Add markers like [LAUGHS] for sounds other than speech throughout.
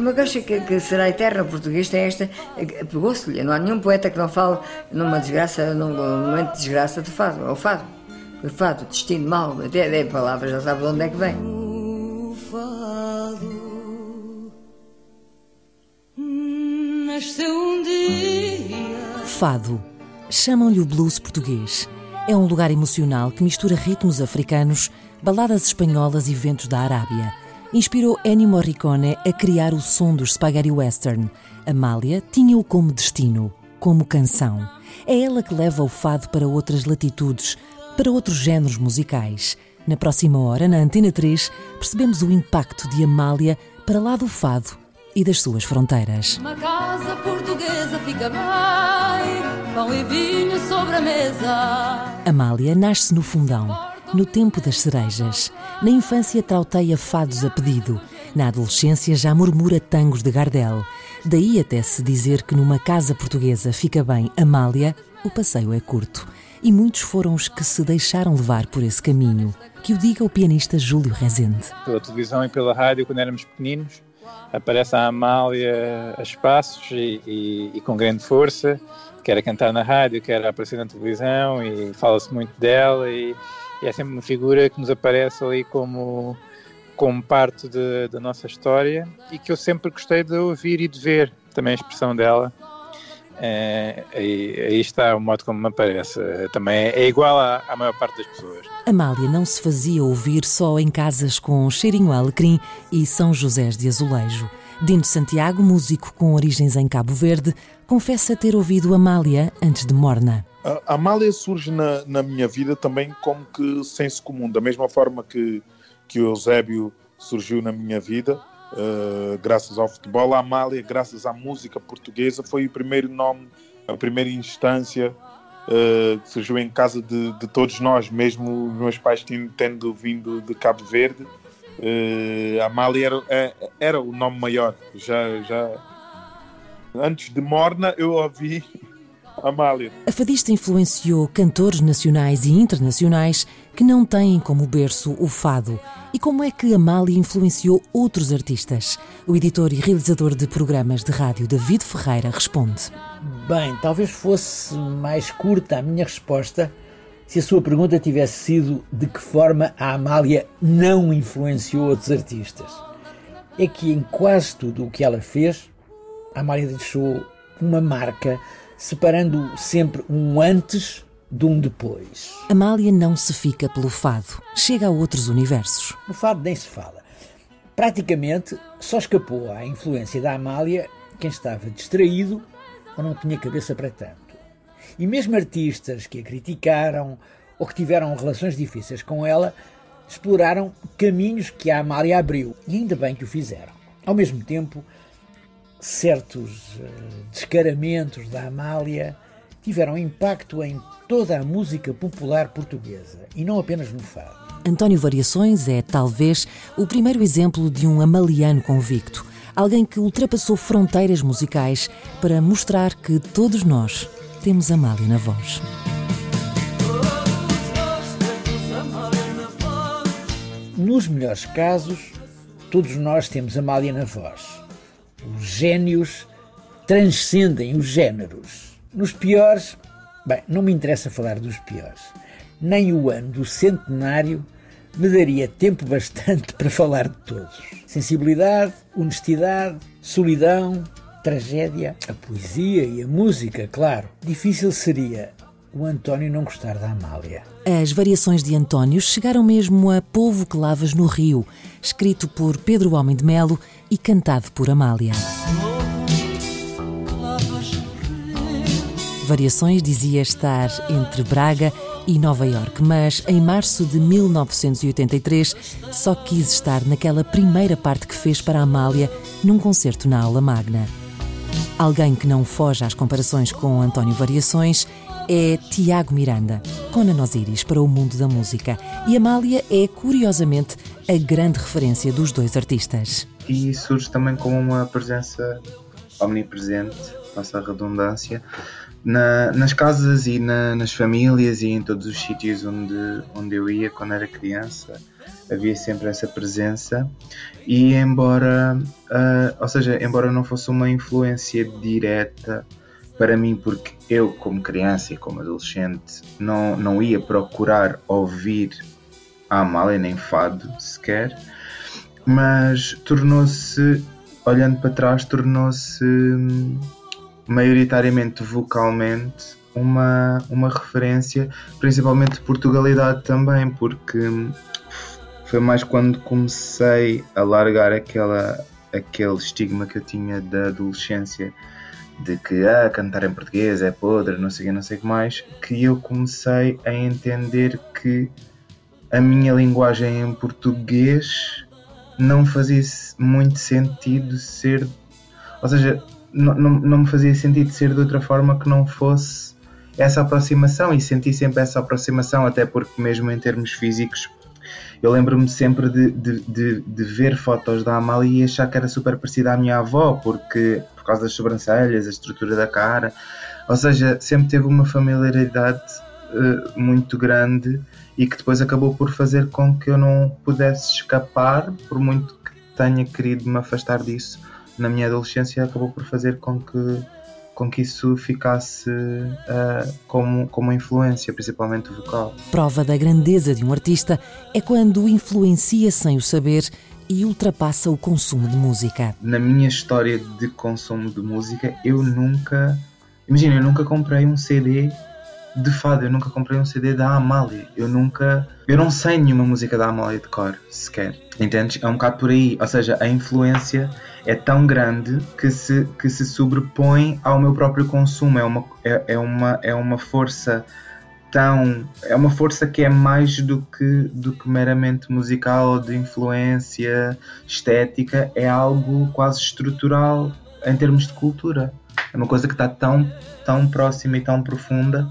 Uma coisa que, que será eterna, o português tem esta, pegou-se-lhe, não há nenhum poeta que não fale numa desgraça, num momento de desgraça de fado, é o fado. O fado, destino mau, até a palavra já sabe de onde é que vem. O fado nasceu um dia. Fado. Chamam-lhe o blues português. É um lugar emocional que mistura ritmos africanos, baladas espanholas e ventos da Arábia inspirou Ennio Morricone a criar o som dos spaghetti western. Amália tinha-o como destino, como canção. É ela que leva o fado para outras latitudes, para outros géneros musicais. Na próxima hora, na Antena 3, percebemos o impacto de Amália para lá do fado e das suas fronteiras. Uma casa portuguesa fica bem, pão e vinho sobre a mesa. Amália nasce no fundão no tempo das cerejas. Na infância trauteia fados a pedido. Na adolescência já murmura tangos de Gardel. Daí até se dizer que numa casa portuguesa fica bem Amália, o passeio é curto. E muitos foram os que se deixaram levar por esse caminho. Que o diga o pianista Júlio Rezende. Pela televisão e pela rádio, quando éramos pequeninos, aparece a Amália a espaços e, e, e com grande força, quer cantar na rádio, quer aparecer na televisão e fala-se muito dela e e é sempre uma figura que nos aparece ali como, como parte de, da nossa história e que eu sempre gostei de ouvir e de ver também a expressão dela. É, aí, aí, está o modo como me aparece. Também é igual à, à, maior parte das pessoas. Amália não se fazia ouvir só em casas com cheirinho alecrim e São José de azulejo. Dino Santiago, músico com origens em Cabo Verde, confessa ter ouvido Amália antes de Morna. A Amália surge na, na minha vida também como que senso comum, da mesma forma que, que o Eusébio surgiu na minha vida, uh, graças ao futebol. A Amália, graças à música portuguesa, foi o primeiro nome, a primeira instância uh, que surgiu em casa de, de, todos nós, mesmo os meus pais tendo vindo de Cabo Verde. Uh, a Amália era, é, era o nome maior. Já, já antes de Morna, eu ouvi Amália. A fadista influenciou cantores nacionais e internacionais que não têm como berço o fado. E como é que Amália influenciou outros artistas? O editor e realizador de programas de rádio David Ferreira responde. Bem, talvez fosse mais curta a minha resposta se a sua pergunta tivesse sido de que forma a Amália não influenciou outros artistas. É que em quase tudo o que ela fez, a Amália deixou uma marca separando sempre um antes de um depois. Amália não se fica pelo fado, chega a outros universos. No fado nem se fala. Praticamente só escapou à influência da Amália quem estava distraído ou não tinha cabeça para tanto. E mesmo artistas que a criticaram ou que tiveram relações difíceis com ela exploraram caminhos que a Amália abriu e ainda bem que o fizeram. Ao mesmo tempo, certos uh, descaramentos da Amália tiveram impacto em toda a música popular portuguesa e não apenas no fado. António Variações é, talvez, o primeiro exemplo de um amaliano convicto, alguém que ultrapassou fronteiras musicais para mostrar que todos nós temos Amália na voz. Nos melhores casos, todos nós temos Amália na voz os gênios transcendem os géneros. Nos piores, bem, não me interessa falar dos piores. Nem o ano do centenário me daria tempo [LAUGHS] bastante para falar de todos. Sensibilidade, honestidade, solidão, tragédia, a poesia e a música, claro. Difícil seria o António não gostar da Amália. As variações de António chegaram mesmo a Povo que Lavas no Rio, escrito por Pedro Homem de Melo e cantado por Amália. Variações dizia estar entre Braga e Nova York, mas em março de 1983 só quis estar naquela primeira parte que fez para Amália num concerto na Aula Magna. Alguém que não foge às comparações com António Variações é Tiago Miranda, com Nanosiris para o mundo da música. E Amália é, curiosamente, a grande referência dos dois artistas. E surge também como uma presença omnipresente, passa a redundância, na, nas casas e na, nas famílias e em todos os sítios onde, onde eu ia quando era criança. havia sempre essa presença e embora, uh, ou seja, embora não fosse uma influência direta para mim, porque eu como criança e como adolescente não, não ia procurar ouvir a Amália nem fado sequer, mas tornou-se, olhando para trás, tornou-se hum, maioritariamente vocalmente uma, uma referência, principalmente de Portugalidade também, porque foi mais quando comecei a largar aquela, aquele estigma que eu tinha da adolescência de que ah, cantar em português é podre, não sei o não sei o que mais, que eu comecei a entender que a minha linguagem em português não fazia muito sentido ser. Ou seja, não, não, me fazia sentido ser de outra forma que não fosse essa aproximação e senti sempre essa aproximação, até porque, mesmo em termos físicos, eu lembro-me sempre de, de, de, de, ver fotos da Amália e achar que era super parecida à minha avó, porque por causa das sobrancelhas, a estrutura da cara, ou seja, sempre teve uma familiaridade uh, muito grande e que depois acabou por fazer com que eu não pudesse escapar, por muito que tenha querido me afastar disso na minha adolescência, acabou por fazer com que com que isso ficasse uh, como, como influência, principalmente vocal. Prova da grandeza de um artista é quando influencia sem o saber e ultrapassa o consumo de música. Na minha história de consumo de música, eu nunca. Imagina, eu nunca comprei um CD de fado, eu nunca comprei um CD da Amália. Eu nunca. Eu não sei nenhuma música da Amália de cor, sequer. Entendes? É um bocado por aí. Ou seja, a influência é tão grande que se, que se sobrepõe ao meu próprio consumo. É uma, é, é uma, é uma força tão. É uma força que é mais do que, do que meramente musical de influência estética. É algo quase estrutural em termos de cultura. É uma coisa que está tão, tão próxima e tão profunda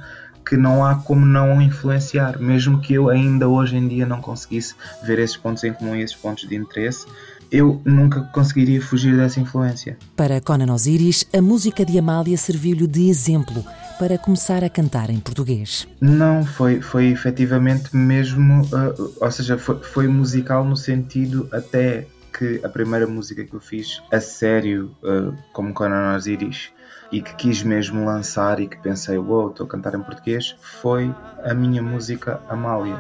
que não há como não influenciar, mesmo que eu ainda hoje em dia não conseguisse ver esses pontos em comum e esses pontos de interesse, eu nunca conseguiria fugir dessa influência. Para Conan Osiris, a música de Amália serviu-lhe de exemplo para começar a cantar em português. Não, foi, foi efetivamente mesmo, uh, ou seja, foi, foi musical no sentido até que a primeira música que eu fiz a sério, uh, como Conan Osiris, e que quis mesmo lançar e que pensei, uou, wow, estou a cantar em português, foi a minha música Amália.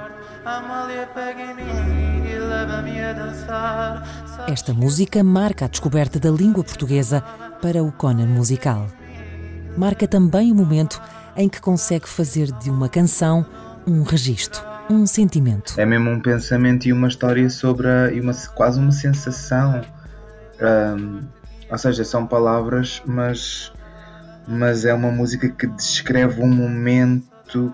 Esta música marca a descoberta da língua portuguesa para o Conan musical. Marca também o momento em que consegue fazer de uma canção um registro, um sentimento. É mesmo um pensamento e uma história sobre a, e uma, quase uma sensação. Um, ou seja, são palavras, mas mas é uma música que descreve um momento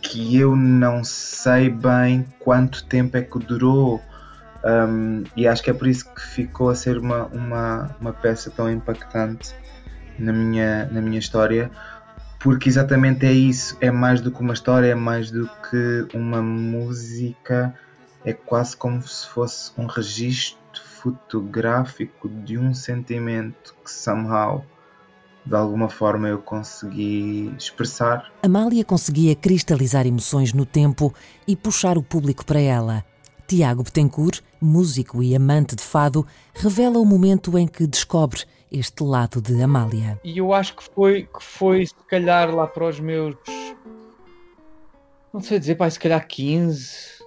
que eu não sei bem quanto tempo é que durou. Um, e acho que é por isso que ficou a ser uma, uma, uma peça tão impactante na minha, na minha história, porque exatamente é isso, é mais do que uma história, é mais do que uma música, é quase como se fosse um registro fotográfico de um sentimento que somehow de alguma forma eu consegui expressar. Amália conseguia cristalizar emoções no tempo e puxar o público para ela. Tiago Betancourt, músico e amante de fado, revela o momento em que descobre este lado de Amália. E eu acho que foi, que foi se calhar lá para os meus. Não sei dizer, pai, se calhar 15,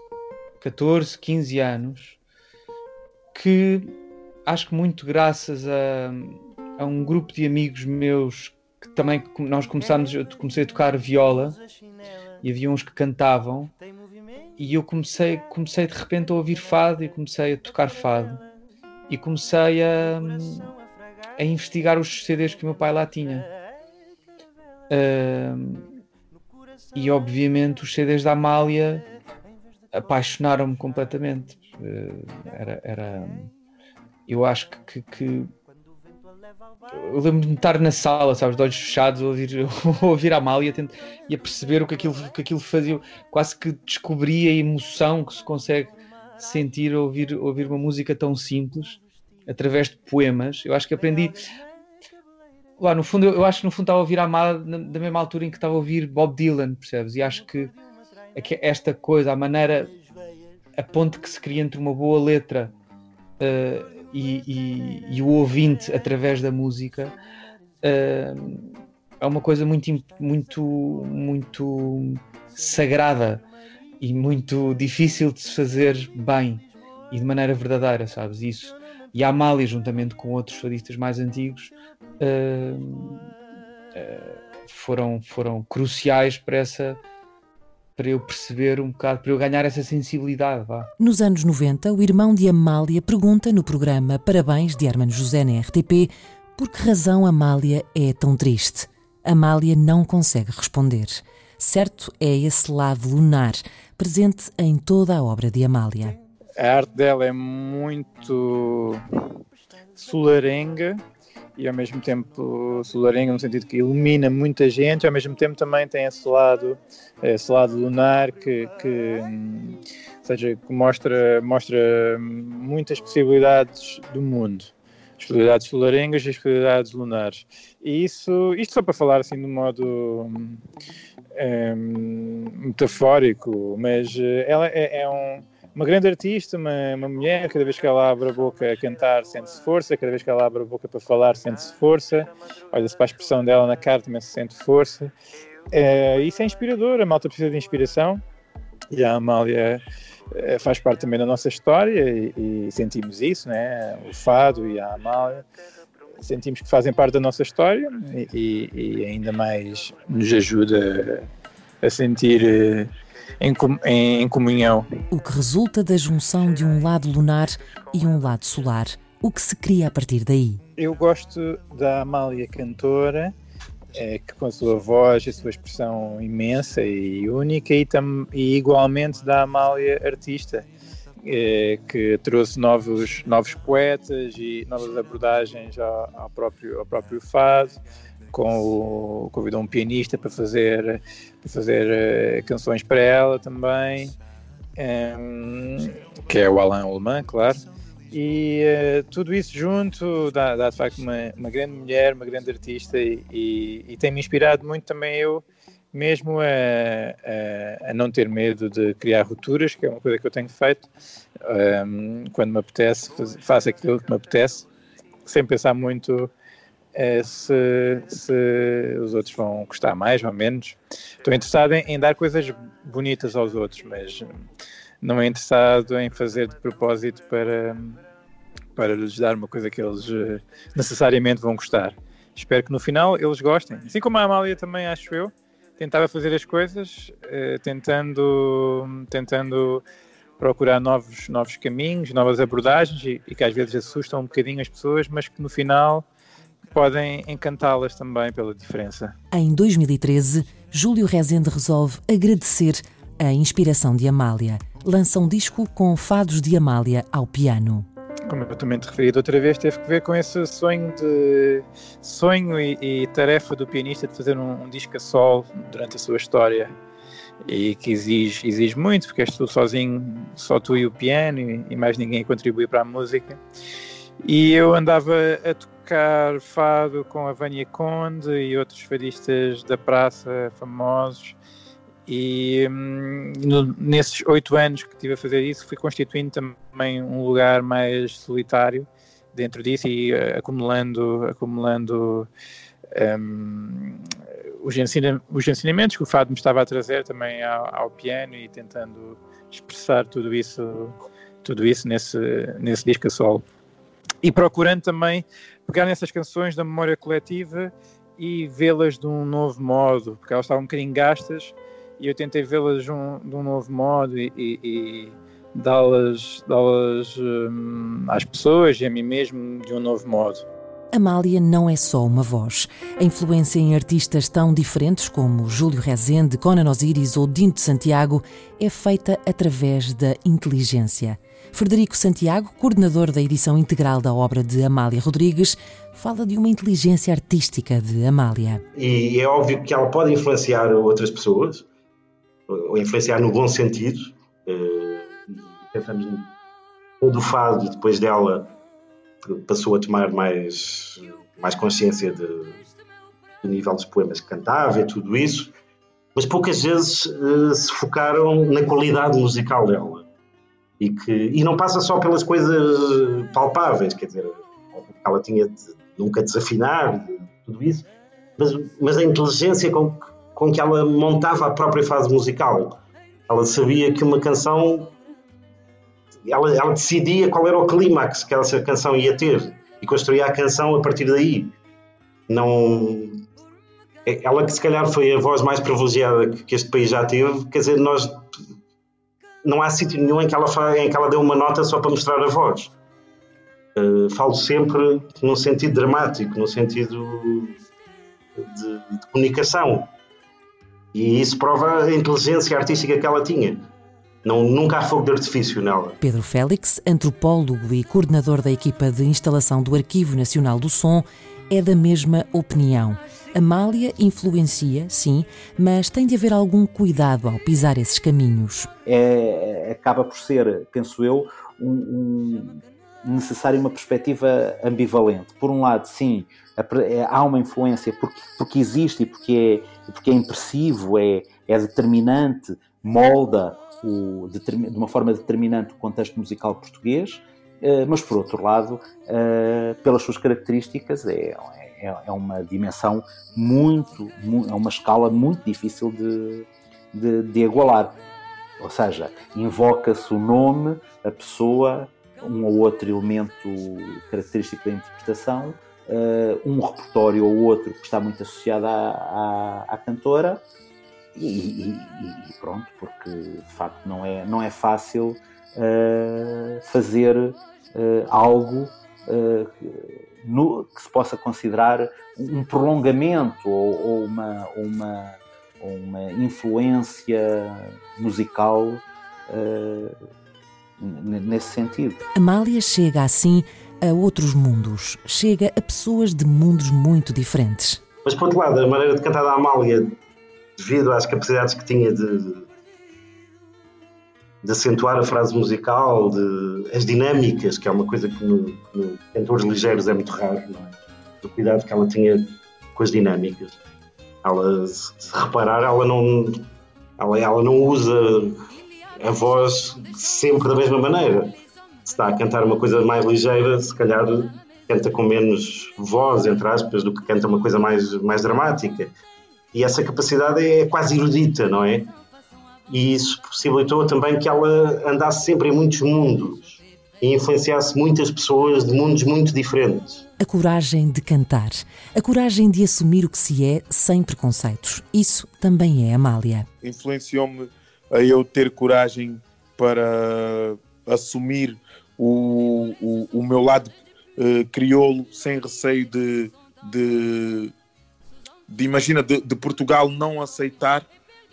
14, 15 anos, que acho que muito graças a a um grupo de amigos meus que também nós começámos, eu comecei a tocar viola e havia uns que cantavam e eu comecei, comecei de repente a ouvir fado e comecei a tocar fado e comecei a, a investigar os CDs que o meu pai lá tinha. Uh, e obviamente os CDs da Amália apaixonaram-me completamente. Uh, era, era, eu acho que, que, eu lembro-me de estar na sala, sabes, de olhos fechados, a ouvir, [LAUGHS] ouvir a Amália e a perceber o que aquilo, que aquilo fazia. Quase que descobri a emoção que se consegue sentir ouvir, ouvir uma música tão simples através de poemas. Eu acho que aprendi. Lá, no fundo, eu acho que no fundo estava a ouvir a Amália da mesma altura em que estava a ouvir Bob Dylan, percebes? E acho que, é que esta coisa, a maneira a ponte que se cria entre uma boa letra uh, e, e, e, o ouvinte através da música uh, é uma coisa muito, muito, muito sagrada e muito difícil de se fazer bem e de maneira verdadeira, sabes? Isso. E a Amália, juntamente com outros fadistas mais antigos, uh, uh, foram, foram cruciais para essa para eu perceber um bocado, para eu ganhar essa sensibilidade. Vá. Nos anos 90, o irmão de Amália pergunta no programa Parabéns de Hermano José na RTP por que razão Amália é tão triste. Amália não consegue responder. Certo é esse lado lunar, presente em toda a obra de Amália. A arte dela é muito solarenga e ao mesmo tempo solarenga no sentido que ilumina muita gente, ao mesmo tempo também tem esse lado, esse lado lunar que, que seja, que mostra, mostra muitas possibilidades do mundo. As possibilidades solarengas e as possibilidades lunares. E isso, isto só para falar assim de modo um, metafórico, mas eh, ela é, é um uma grande artista, uma, uma mulher, cada vez que ela abre a boca a cantar sente-se força, cada vez que ela abre a boca para falar sente-se força, olha-se para a expressão dela na cara também se sente força. É, isso é inspirador, a malta precisa de inspiração e a Amália é, faz parte também da nossa história e, e, sentimos isso, né? o fado e a Amália sentimos que fazem parte da nossa história e, e ainda mais nos ajuda a sentir eh, em, em comunhão. O que resulta da junção de um lado lunar e um lado solar. O que se cria a partir daí? Eu gosto da Amália cantora, é, que com a sua voz e a sua expressão imensa e única, e, tam, e igualmente da Amália artista, é, que trouxe novos, novos poetas e novas abordagens ao, ao próprio, ao próprio fado com o, convidou um pianista para fazer, para fazer uh, canções para ela também, um, ehm, que é o Alain Alemã, claro. E uh, tudo isso junto dá, dá de facto uma, uma, grande mulher, uma grande artista e, e, e tem-me inspirado muito também eu mesmo a, a, a, não ter medo de criar rupturas, que é uma coisa que eu tenho feito. Um, ehm, quando me apetece, faço aquilo que me apetece, sem pensar muito é se, se os outros vão gostar mais ou menos. Estou interessado em, em, dar coisas bonitas aos outros, mas não é interessado em fazer de propósito para, para lhes dar uma coisa que eles eh, necessariamente vão gostar. Espero que no final eles gostem. Assim como a Amália também, acho eu, tentava fazer as coisas eh, tentando, tentando procurar novos, novos caminhos, novas abordagens e, e que às vezes assustam um bocadinho as pessoas, mas que no final podem encantá-las também pela diferença. Em 2013, Júlio Rezende resolve agradecer a inspiração de Amália. Lança um disco com fados de Amália ao piano. Como eu também te referi outra vez, teve que ver com esse sonho de sonho e, e tarefa do pianista de fazer um, um, disco a sol durante a sua história e que exige, exige muito, porque és tu sozinho, só tu e o piano e, e mais ninguém contribui para a música. E eu andava a tocar fado com a Vânia Conde e outros fadistas da praça famosos. E hum, no, nesses oito anos que estive a fazer isso, fui constituindo também um lugar mais solitário dentro disso e uh, acumulando, acumulando um, os, ensina, os ensinamentos que o fado me estava a trazer também ao, ao piano e tentando expressar tudo isso, tudo isso nesse, nesse disco a solo e procurando também pegar nessas canções da memória coletiva e vê-las de um novo modo, porque elas estavam um bocadinho gastas e eu tentei vê-las de, um, de um, novo modo e, e, e dá-las dá hum, às pessoas e a mim mesmo de um novo modo. Amália não é só uma voz. A influência em artistas tão diferentes como Júlio Rezende, Conan Osiris ou Dinto Santiago é feita através da inteligência. Frederico Santiago, coordenador da edição integral da obra de Amália Rodrigues, fala de uma inteligência artística de Amália. E é óbvio que ela pode influenciar outras pessoas, ou influenciar no bom sentido. Eh, pensamos no todo o fado depois dela passou a tomar mais, mais consciência de, do nível dos poemas que cantava e tudo isso, mas poucas vezes uh, se focaram na qualidade musical dela. E que e não passa só pelas coisas palpáveis, quer dizer, ela tinha de nunca desafinar, de, tudo isso, mas, mas a inteligência com, com que ela montava a própria fase musical. Ela sabia que uma canção ela, ela decidia qual era o clímax que essa canção ia ter e construía a canção a partir daí. Não. É, ela que se calhar foi a voz mais privilegiada que este país já teve, quer dizer, nós. Não há sítio nenhum em que, ela, em que ela deu uma nota só para mostrar a voz. Uh, falo sempre no sentido dramático, no sentido de, de comunicação. E isso prova a inteligência artística que ela tinha. Não, nunca há fogo de artifício nela. Pedro Félix, antropólogo e coordenador da equipa de instalação do Arquivo Nacional do Som, é da mesma opinião. Amália influencia, sim, mas tem de haver algum cuidado ao pisar esses caminhos. É, acaba por ser, penso eu, um, um necessário uma perspectiva ambivalente. Por um lado, sim, é, há uma influência porque, porque existe e porque é, porque é impressivo, é, é determinante, molda o, de, uma forma determinante o contexto musical português, mas por outro lado, eh, pelas suas características, é, é, é uma dimensão muito, é uma escala muito difícil de, de, de igualar. Ou seja, invoca-se o nome, a pessoa, um ou outro elemento característico da interpretação, eh, um repertório ou outro que está muito associado à, à, à cantora, e, e, e, pronto, porque de facto não é, não é fácil uh, fazer uh, algo uh, no, que se possa considerar um prolongamento ou, ou uma, uma, uma influência musical nesse sentido. Amália chega assim a outros mundos, chega a pessoas de mundos muito diferentes. Mas por outro lado, a maneira de cantar da Amália devido às capacidades que tinha de, de acentuar a frase musical, de, as dinâmicas, que é uma coisa que no, no cantores ligeiros é muito raro, não é? O cuidado que ela tinha com as dinâmicas. Ela, se, reparar, ela não, ela, ela não usa a voz sempre da mesma maneira. Se está a cantar uma coisa mais ligeira, se calhar canta com menos voz, entre aspas, do que canta uma coisa mais, mais dramática. E essa capacidade é quase erudita, não é? E isso possibilitou também que ela andasse sempre em muitos mundos e influenciasse muitas pessoas de mundos muito diferentes. A coragem de cantar, a coragem de assumir o que se é sem preconceitos. Isso também é Amália. Influenciou-me a eu ter coragem para assumir o, o, o meu lado uh, crioulo sem receio de, de de imagina de, de, Portugal não aceitar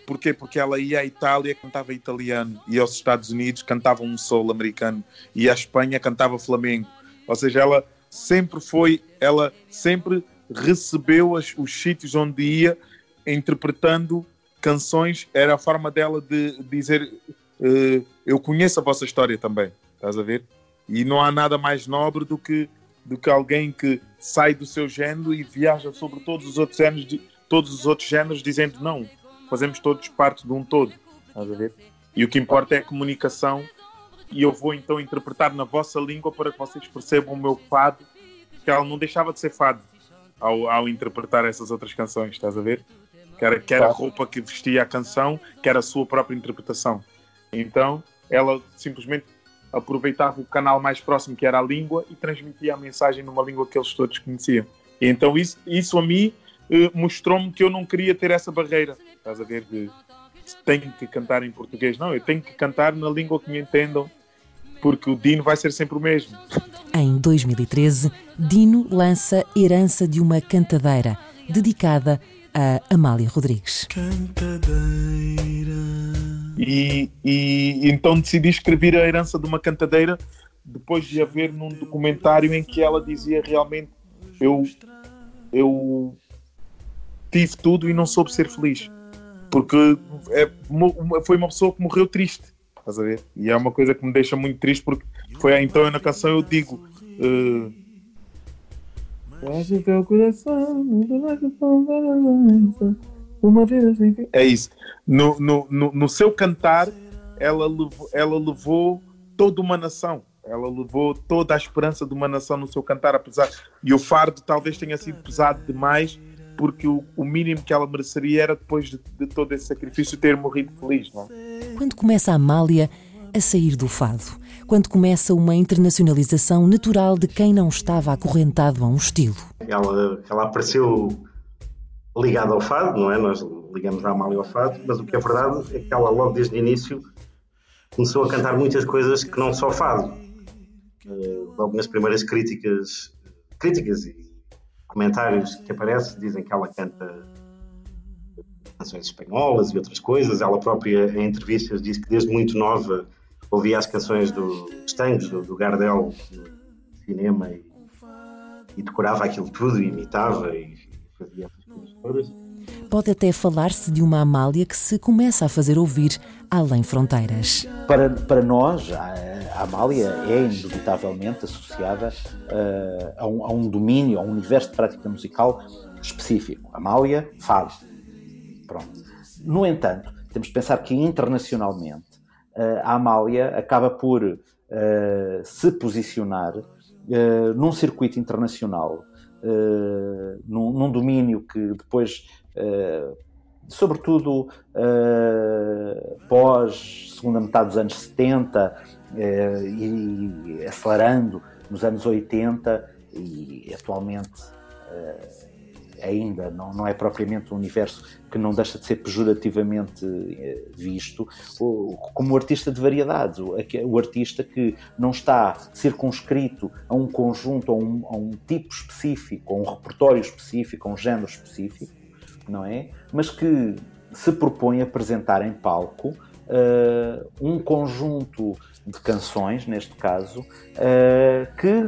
porquê? Porque ela ia à Itália cantava italiano. E aos Estados Unidos cantava um soul americano. E à Espanha cantava flamengo ou seja ela sempre foi ela sempre recebeu as, os sítios onde ia interpretando canções. Era a forma dela de dizer uh, eu conheço a vossa história também. Estás a ver? E não há nada mais nobre do que do que alguém que sai do seu género e viaja sobre todos os outros géneros, todos os outros géneros dizendo não, fazemos todos parte de um todo. Estás a ver? E o que importa é a comunicação e eu vou então interpretar na vossa língua para que vocês percebam o meu fado, que ela não deixava de ser fado ao, ao interpretar essas outras canções, estás a ver? Que era, que era a roupa que vestia a canção, que era a sua própria interpretação. Então, ela simplesmente aproveitava o canal mais próximo, que era a língua, e transmitia a mensagem numa língua que eles todos conheciam. E então isso, isso a mim mostrou-me que eu não queria ter essa barreira. Estás a ver? De tenho que cantar em português. Não, eu tenho que cantar na língua que me entendam, porque o Dino vai ser sempre o mesmo. Em 2013, Dino lança Herança de uma Cantadeira, dedicada a Amália Rodrigues. Cantadeira. E, e então decidi escrever a herança de uma cantadeira depois de haver num documentário em que ela dizia realmente eu eu tive tudo e não soube ser feliz porque é, foi uma pessoa que morreu triste estás a ver? e é uma coisa que me deixa muito triste porque foi então na canção eu digo uh. É isso. No, no, no, no seu cantar, ela levou, ela levou toda uma nação. Ela levou toda a esperança de uma nação no seu cantar, apesar. E o fardo talvez tenha sido pesado demais, porque o, o mínimo que ela mereceria era, depois de, de todo esse sacrifício, ter morrido feliz. Não? É? Quando começa a Amália a sair do fado, quando começa uma internacionalização natural de quem não estava acorrentado a um estilo. Ela, ela apareceu ligada ao fado, não é? Nós ligamos a Amália ao fado, mas o que é verdade é que ela, logo desde o início, começou a cantar muitas coisas que não só fado. Uh, logo nas primeiras críticas, críticas e comentários que aparecem, dizem que ela canta canções espanholas e outras coisas. Ela própria, em entrevistas, diz que desde muito nova ouvia as canções do, dos tangos, do, do Gardel, do cinema, e, e decorava aquilo tudo, e imitava e fazia essas coisas todas. Pode até falar-se de uma Amália que se começa a fazer ouvir além fronteiras. Para, para nós, a Amália é indubitavelmente associada uh, a, um, a, um, domínio, a um universo de prática musical específico. Amália, fado. Pronto. No entanto, temos de pensar que internacionalmente uh, a Amália acaba por uh, se posicionar num circuito internacional num, num, domínio que depois, sobretudo uh, pós segunda metade dos anos 70 e, e acelerando nos anos 80 e atualmente ainda não, não é propriamente um universo que não deixa de ser pejorativamente eh, visto como artista de variedades, o artista que não está circunscrito a um conjunto, a um, a um tipo específico, a um repertório específico, a um género específico, não é? Mas que se propõe a apresentar em palco uh, um conjunto de canções, neste caso, uh, que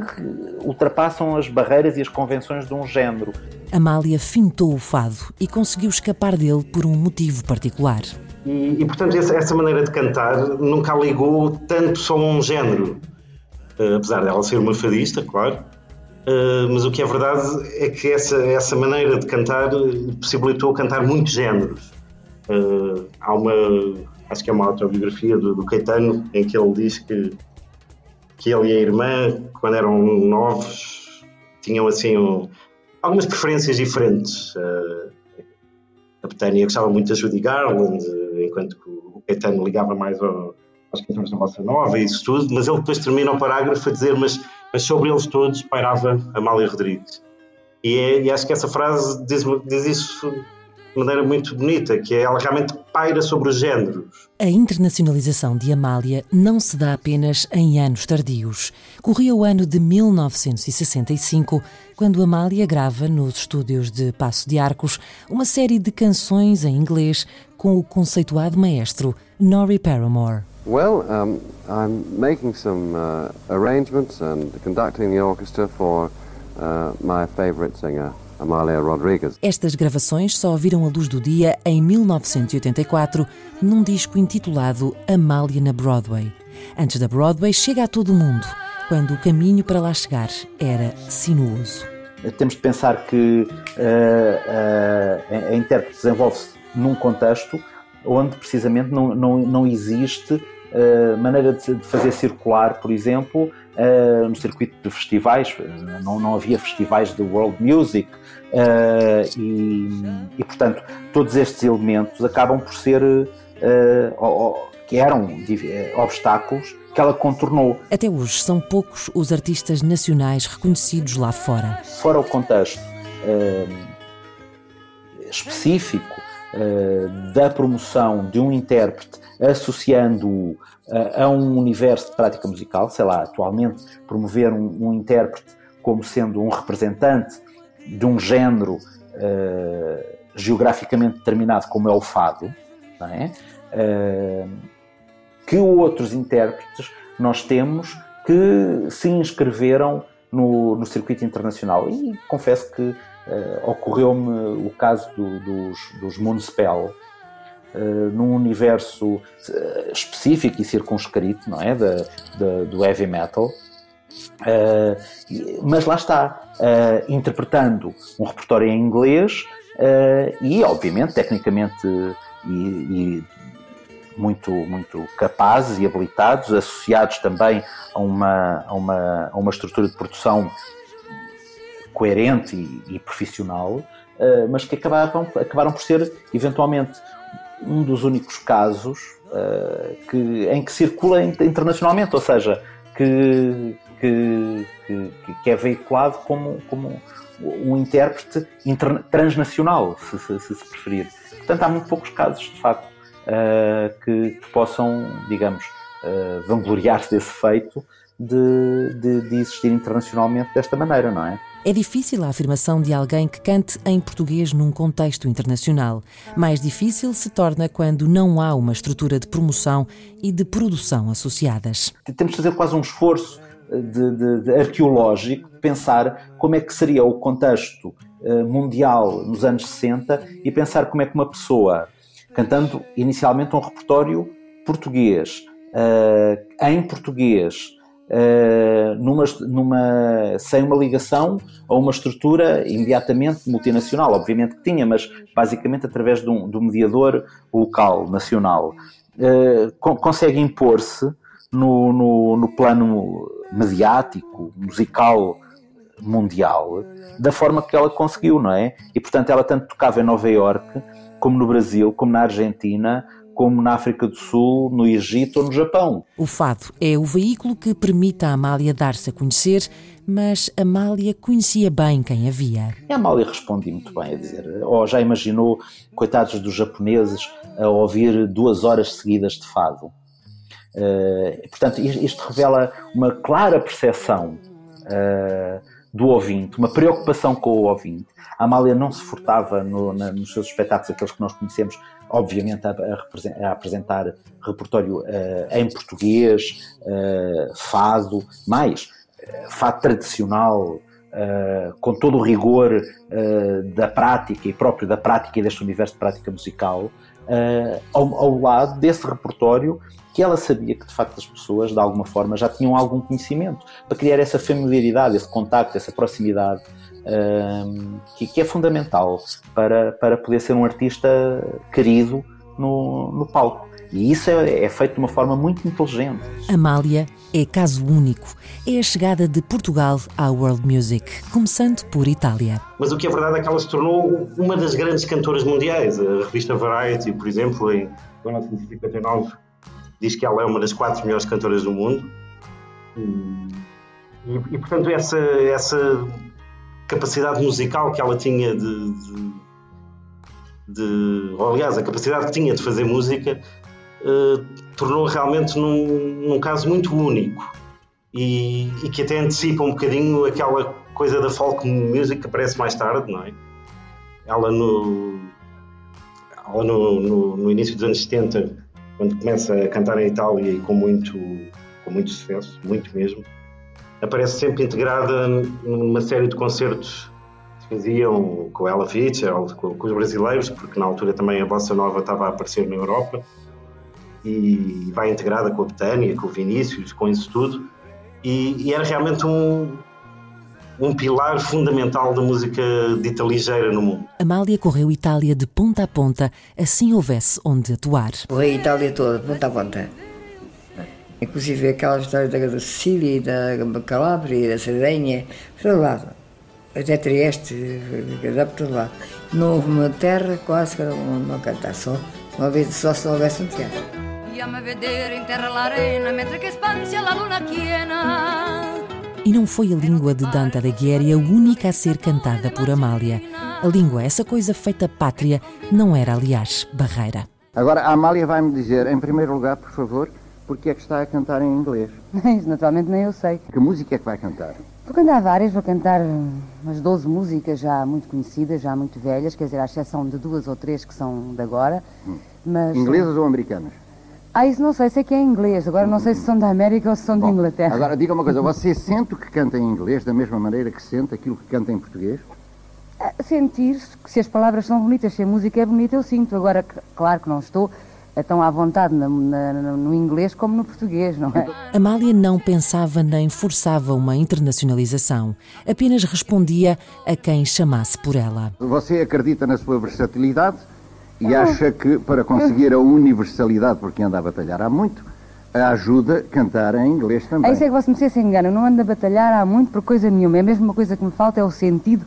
ultrapassam as barreiras e as convenções de um género. Amália fintou o fado e conseguiu escapar dele por um motivo particular. E, e portanto, essa maneira de cantar nunca a ligou tanto só a um género. Uh, apesar dela ser uma fadista, claro. Uh, mas o que é verdade é que essa, essa maneira de cantar possibilitou cantar muitos géneros. Uh, há uma acho que é uma autobiografia do, do Caetano, em que ele diz que, que ele e a irmã, quando eram novos, tinham assim um, algumas preferências diferentes. Uh, a Betânia gostava muito da Judy Garland, enquanto que o Caetano ligava mais ao, aos cantores da Bossa Nova e isso tudo, mas ele depois termina o parágrafo a dizer mas, mas sobre eles todos pairava Amália Rodrigues. E, é, e acho que essa frase diz, diz isso de maneira muito bonita, que é ela realmente paira sobre os géneros. A internacionalização de Amália não se dá apenas em anos tardios. Corria o ano de 1965, quando Amália grava nos estúdios de Passo de Arcos uma série de canções em inglês com o conceituado maestro Norrie Paramore. Well, um, I'm making some uh, arrangements and conducting the orchestra for uh, my favorite singer. Estas gravações só viram a luz do dia em 1984, num disco intitulado Amália na Broadway. Antes da Broadway, chega a todo o mundo, quando o caminho para lá chegar era sinuoso. Temos de pensar que uh, uh, a intérprete desenvolve-se num contexto onde precisamente não, não, não existe uh, maneira de fazer circular, por exemplo, uh, no circuito de festivais, não, não havia festivais de world music uh, e, e, portanto, todos estes elementos acabam por ser, que eram obstáculos que ela contornou. Até hoje são poucos os artistas nacionais reconhecidos lá fora. Fora o contexto específico da promoção de um intérprete associando-o a, a um universo de prática musical, sei lá, atualmente promover um, um intérprete como sendo um representante de um género uh, geograficamente determinado, como é o fado, é? uh, que outros intérpretes nós temos que se inscreveram no, no circuito internacional. E confesso que uh, ocorreu-me o caso do, dos, dos Moonspell, uh, num universo uh, específico e circunscrito, não é? Da, da do heavy metal. Uh, mas lá está, interpretando um repertório em inglês e, obviamente, tecnicamente e, e muito, muito capazes e habilitados, associados também a uma, a uma, a uma estrutura de produção coerente e, e profissional, mas que acabaram, acabaram por ser, eventualmente, um dos únicos casos uh, que, em que circula internacionalmente, ou seja, que, que, que, é veiculado como, como um intérprete transnacional, se, se, se, preferir. Portanto, há muito poucos casos, de facto, uh, que, que, possam, digamos, uh, vangloriar-se desse feito de, de, de existir internacionalmente desta maneira, não é? É difícil a afirmação de alguém que cante em português num contexto internacional. Mais difícil se torna quando não há uma estrutura de promoção e de produção associadas. Temos de fazer quase um esforço de, de, de arqueológico pensar como é que seria o contexto uh, mundial nos anos 60 e pensar como é que uma pessoa cantando inicialmente um repertório português uh, em português Uh, numa, numa, sem uma ligação a uma estrutura imediatamente multinacional, obviamente que tinha, mas basicamente através de um, de um mediador local, nacional, uh, consegue impor-se no, no, no plano mediático, musical mundial, da forma que ela conseguiu, não é? E portanto ela tanto tocava em Nova Iorque, como no Brasil, como na Argentina, como na África do Sul, no Egito ou no Japão. O fado é o veículo que permite a Amália dar-se a conhecer, mas Amália conhecia bem quem havia. A Amália respondia muito bem a dizer, ou oh, já imaginou, coitados dos japoneses, a ouvir duas horas seguidas de fado. Uh, portanto, isto revela uma clara percepção uh, do ouvinte, uma preocupação com o ouvinte. A Amália não se furtava no, na, nos seus espetáculos, aqueles que nós conhecemos, obviamente a, a, apresentar repertório uh, em português, fado, mais fado tradicional, Uh, com todo o rigor uh, da prática e próprio da prática e deste universo de prática musical, uh, ao, ao, lado desse repertório que ela sabia que de facto as pessoas de alguma forma já tinham algum conhecimento. Para criar essa familiaridade, esse contacto, essa proximidade um, que, que, é fundamental para, para poder ser um artista querido no, no palco. E isso é, é, feito de uma forma muito inteligente. Amália é caso único. É a chegada de Portugal à World Music, começando por Itália. Mas o que é verdade é que ela se tornou uma das grandes cantoras mundiais. A revista Variety, por exemplo, em 1959 diz que ela é uma das quatro melhores cantoras do mundo. E, e portanto, essa, essa capacidade musical que ela tinha de, de, de ou, aliás, a capacidade que tinha de fazer música uh, tornou realmente num, num, caso muito único e, e, que até antecipa um bocadinho aquela coisa da folk music que aparece mais tarde, não é? Ela no, ela no, no, no início dos anos 70 quando começa a cantar em Itália e com muito, com muito sucesso, muito mesmo, aparece sempre integrada numa série de concertos que faziam com ela Fitzgerald, com, com os brasileiros, porque na altura também a bossa nova estava a aparecer na Europa, e vai integrada com a Betânia, com o Vinícius, com isso tudo, e, e era realmente um, um pilar fundamental da música dita ligeira no mundo. Amália correu Itália de ponta a ponta, assim houvesse onde atuar. Correu Itália toda, de ponta a ponta. Inclusive aquela história da Sicília, da Calábria, da Sardenha, por todo lado. Até Trieste, dá por todo lado. Não houve uma terra quase que não cantar só, uma vez só se houvesse um teatro. E não foi a língua de Dante Alighieri a única a ser cantada por Amália. A língua, essa coisa feita pátria, não era, aliás, barreira. Agora, a Amália vai-me dizer, em primeiro lugar, por favor, porque é que está a cantar em inglês? [LAUGHS] Isso, naturalmente, nem eu sei. Que música é que vai cantar? Vou cantar várias, vou cantar umas 12 músicas já muito conhecidas, já muito velhas, quer dizer, à exceção de duas ou três que são de agora. Hum. Mas, Inglesas ou americanas? Ah, isso não sei, sei que é inglês. Agora não sei se são da América ou se são Bom, de Inglaterra. Agora diga uma coisa, você sente o que canta em inglês da mesma maneira que sente aquilo que canta em português? Ah, sentir, se as palavras são bonitas, se a música é bonita, eu sinto. Agora, claro que não estou tão à vontade no, no, no inglês como no português, não é? Amália não pensava nem forçava uma internacionalização. Apenas respondia a quem chamasse por ela. Você acredita na sua versatilidade E acha que para conseguir a universalidade, porque anda a batalhar há muito, ajuda a cantar em inglês também. É isso é que você me se engana. Eu não ando a batalhar há muito por coisa nenhuma. É a mesma coisa que me falta é o sentido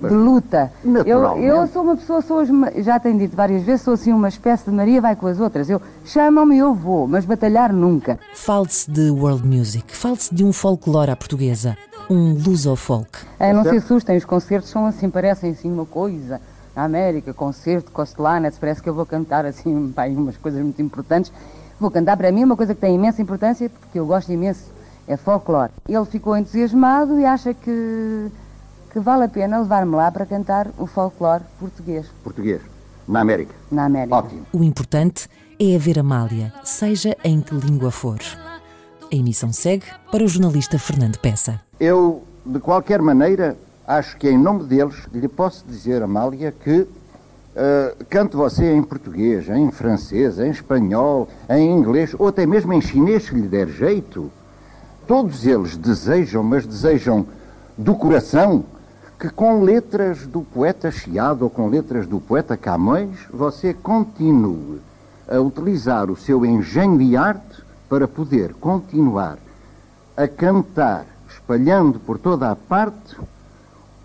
de luta. Eu, eu sou uma pessoa, sou, já tenho dito várias vezes, sou assim uma espécie de Maria vai com as outras. Eu chamam-me eu vou, mas batalhar nunca. Fale-se de world music, fale-se de um folclore à portuguesa, um luso-folk. É, não se assustem, os concertos são assim, parecem assim uma coisa. Na América, concerto, Costelanes, parece que eu vou cantar assim, pá, umas coisas muito importantes. Vou cantar para mim uma coisa que tem imensa importância, porque eu gosto imenso, é folclore. Ele ficou entusiasmado e acha que que vale a pena levar-me lá para cantar o folclore português. Português. Na América. Na América. Ótimo. O importante é haver Amália, seja em que língua for. A emissão segue para o jornalista Fernando Peça. Eu, de qualquer maneira, acho que em nome deles lhe posso dizer, Amália, que uh, cante você em português, em francês, em espanhol, em inglês ou até mesmo em chinês, se lhe der jeito. Todos eles desejam, mas desejam do coração que com letras do poeta Chiado ou com letras do poeta Camões você continue a utilizar o seu engenho de arte para poder continuar a cantar, espalhando por toda a parte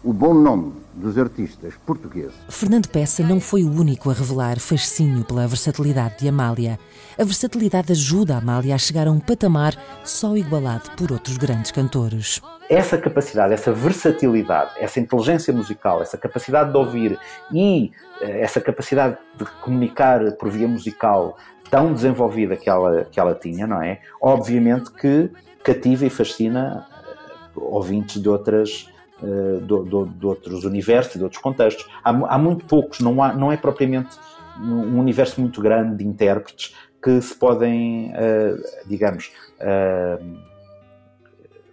o bom nome dos artistas portugueses. Fernando Peça não foi o único a revelar fascínio pela versatilidade de Amália. A versatilidade ajuda a Amália a chegar a um patamar só igualado por outros grandes cantores. Essa capacidade, essa versatilidade, essa inteligência musical, essa capacidade de ouvir e eh, essa capacidade de comunicar por via musical tão desenvolvida que ela, que ela tinha, não é? Obviamente que cativa e fascina eh, ouvintes de outras uh, de, de, outros universos, de outros contextos. Há, há muito poucos, não, há, não é propriamente um universo muito grande de intérpretes que se podem, uh, digamos, uh,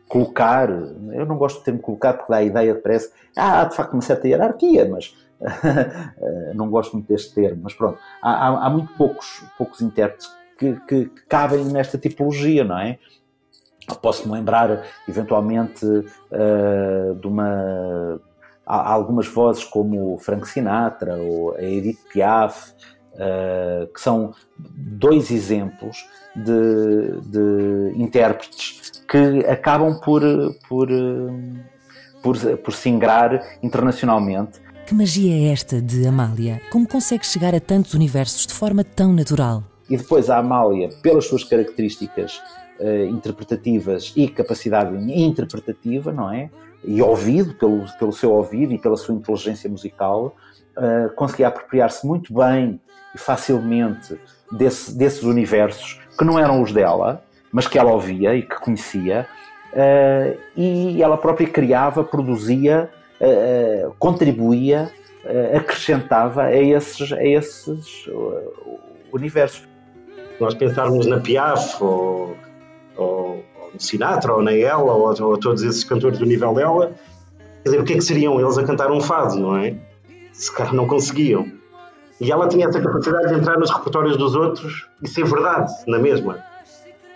colocar. Eu não gosto de termo colocar porque dá a ideia, parece, ah, há de facto uma certa hierarquia, mas [LAUGHS] não gosto muito deste termo. Mas pronto, há, há, há muito poucos, poucos intérpretes que, que, que cabem nesta tipologia, não é? Posso-me lembrar, eventualmente, uh, de uma. Há algumas vozes como Frank Sinatra ou a Edith Piaf, uh, que são dois exemplos de, de intérpretes que acabam por, por, por, por se ingrar internacionalmente. Que magia é esta de Amália? Como consegue chegar a tantos universos de forma tão natural? E depois a Amália, pelas suas características uh, interpretativas e capacidade interpretativa, não é? E ouvido, pelo, pelo seu ouvido e pela sua inteligência musical, uh, conseguia apropriar-se muito bem e facilmente desse, desses universos que não eram os dela, mas que ela ouvia e que conhecia, uh, e ela própria criava, produzia, uh, contribuía, acrescentava a esses, a esses universos. Nós pensarmos na Piaf ou ou, Sinatra, ou na ela, ou, ou todos esses cantores do nível dela, quer dizer, o que é que seriam eles a cantar um fado, não é? Se calhar não conseguiam. E ela tinha essa capacidade de entrar nos repertórios dos outros e ser verdade, na mesma.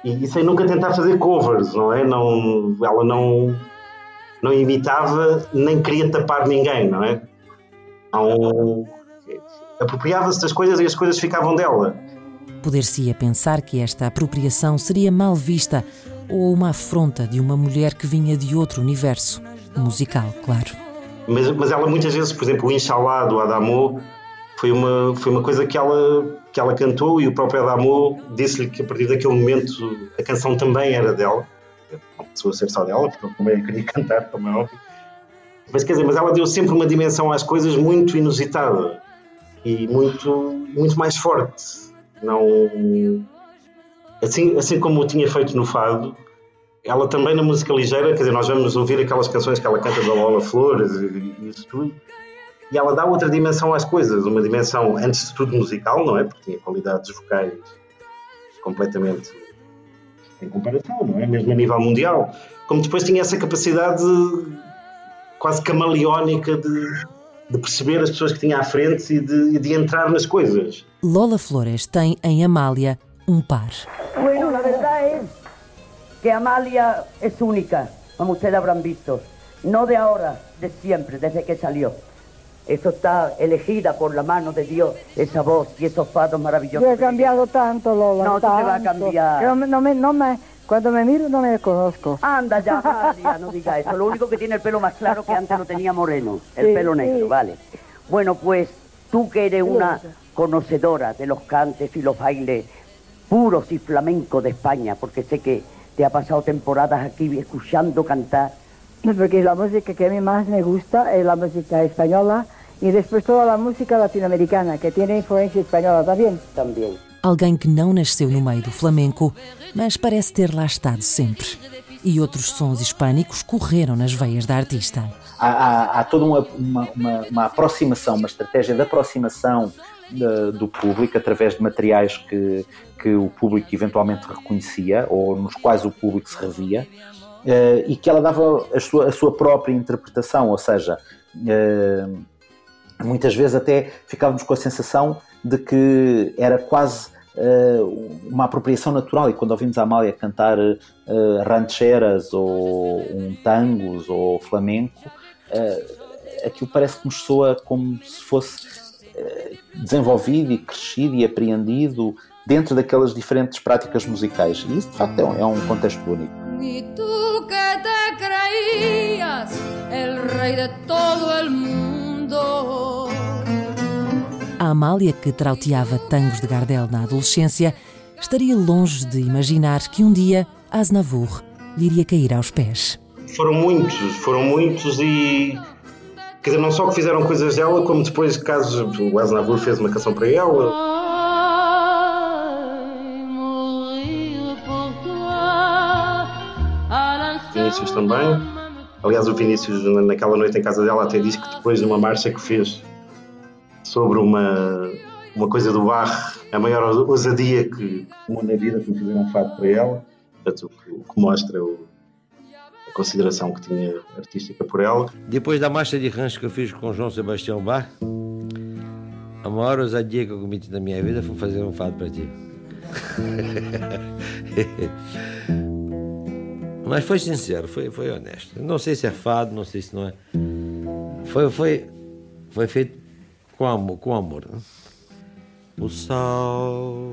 E, e sem nunca tentar fazer covers, não é? Não, ela não, não imitava nem queria tapar ninguém, não é? Não, apropriava-se das coisas e as coisas ficavam dela. Poder-se-ia pensar que esta apropriação seria mal vista ou uma afronta de uma mulher que vinha de outro universo, musical, claro. Mas, mas ela muitas vezes, por exemplo, o Inshallah do Adamo foi uma, foi uma coisa que ela, que ela cantou e o próprio Adamo disse-lhe que a partir daquele momento a canção também era dela. Não precisou ser só dela, porque eu também queria [LAUGHS] cantar, como é óbvio. Mas quer dizer, mas ela deu sempre uma dimensão às coisas muito inusitada e muito, muito mais forte não. Assim, assim como tinha feito no Fado, ela também na música ligeira, quer dizer, nós vamos ouvir aquelas canções que ela canta da Lola Flores e, isso tudo, e ela dá outra dimensão às coisas, uma dimensão, antes de tudo, musical, não é? Porque tinha qualidades vocais completamente em comparação, não é? Mesmo a nível mundial. Como depois tinha essa capacidade quase camaleónica de de perceber as pessoas que tinha à frente e de, de entrar nas coisas. Lola Flores tem em Amália um par. Bueno, la verdad es que Amalia es única, como ustedes habrán visto. No de ahora, de siempre, desde que salió. Eso está elegida por la mano de Dios, esa voz y esos fados maravillosos. Yo he cambiado tanto, Lola. No, tú te vas a cambiar. No, no, me, no me, cuando me miro no me conozco. Anda ya, [LAUGHS] María, no diga eso. Lo único que tiene el pelo más claro que antes lo tenía moreno, el Sí, pelo negro, sí. vale. Bueno, pues tú que eres una conocedora de los cantes y los bailes puros y flamencos de España, porque sé que te ha pasado temporadas aquí escuchando cantar. Porque la música que a mí más me gusta es la música española y después toda la música latinoamericana, que tiene influencia española también. También. Alguém que não nasceu no meio do flamenco, mas parece ter lá estado sempre. E outros sons hispânicos correram nas veias da artista. Há, há- há toda uma, uma- uma- uma aproximação, uma estratégia de aproximação de- do público através de materiais que, que o público eventualmente reconhecia ou nos quais o público se revia eh, e que ela dava a sua, a sua própria interpretação, ou seja, eh, muitas vezes até ficávamos com a sensação de que era quase eh, uma apropriação natural e quando ouvimos a Amália cantar rancheras ou um tangos ou flamenco aquilo parece que nos soa como se fosse desenvolvido e crescido e apreendido dentro daquelas diferentes práticas musicais e isso de facto é um, é um contexto único Y tú que te creías el rey de todo el mundo. A Amália, que trauteava tangos de Gardel na adolescência, estaria longe de imaginar que um dia Aznavour lhe iria cair aos pés. Foram muitos, foram muitos e. Quer dizer, não só que fizeram coisas dela, como depois casos. O Aznavour fez uma canção para ela. Vinícius também. Aliás, o Vinícius, na- naquela noite em casa dela, até disse que depois de uma marcha que fez sobre uma, uma coisa do bar, a maior ousadia que tomou na vida foi fazer um fado para ela. Portanto, que- o que mostra o- a consideração que tinha artística por ela. Depois da marcha de rancho que eu fiz com João Sebastião Bach, a maior ousadia que eu cometi na minha vida foi fazer um fado para ti. [LAUGHS] Mas foi sincero, foi, foi honesto. Não sei se é fado, não sei se não é. Foi, foi, foi feito com amor. Com amor né? O sal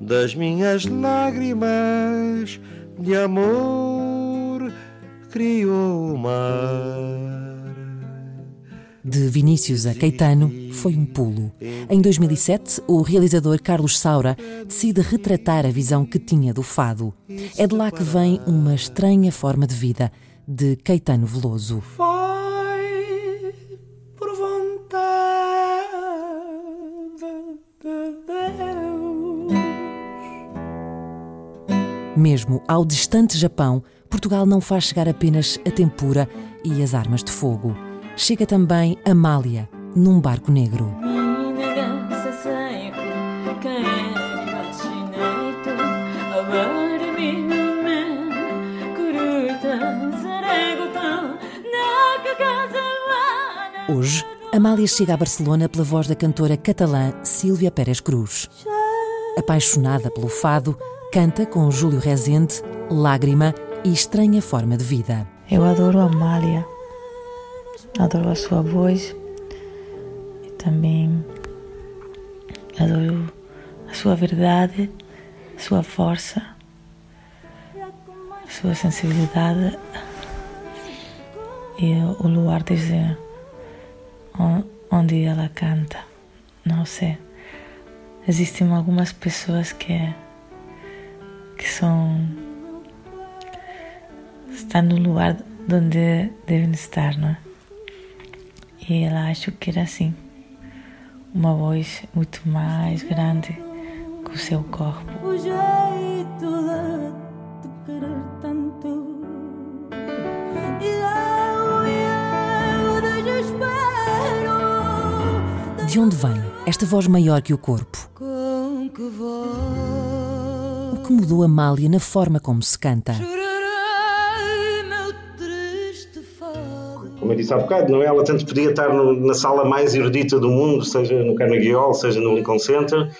das minhas lágrimas de amor criou o mar. De Vinícius a Caetano foi um pulo. Em 2007, o realizador Carlos Saura decide retratar a visão que tinha do fado. É de lá que vem uma estranha forma de vida de Caetano Veloso. Foi por vontade de Deus. Mesmo ao distante Japão, Portugal não faz chegar apenas a tempura e as armas de fogo. Chega também Amália, num barco negro. Hoje, Amália chega a Barcelona pela voz da cantora catalã Sílvia Pérez Cruz. Apaixonada pelo fado, canta com Júlio Rezende, Lágrima e Estranha Forma de Vida. Eu adoro a Amália, adoro a sua voz e também adoro a sua verdade, a sua força, a sua sensibilidade e o lugar desde on- onde ela canta. Não sei. Existem algumas pessoas que que são estão no lugar onde devem estar, não é? E ela acho que era assim, uma voz muito mais grande que o seu corpo. O jeito de te querer tanto. E. De onde vem esta voz maior que o corpo? Com que voz O que mudou Amália na forma como se canta? Como eu disse há bocado, não é? Ela tanto podia estar no- na sala mais erudita do mundo, seja no Carnegie Hall, seja no Lincoln Center,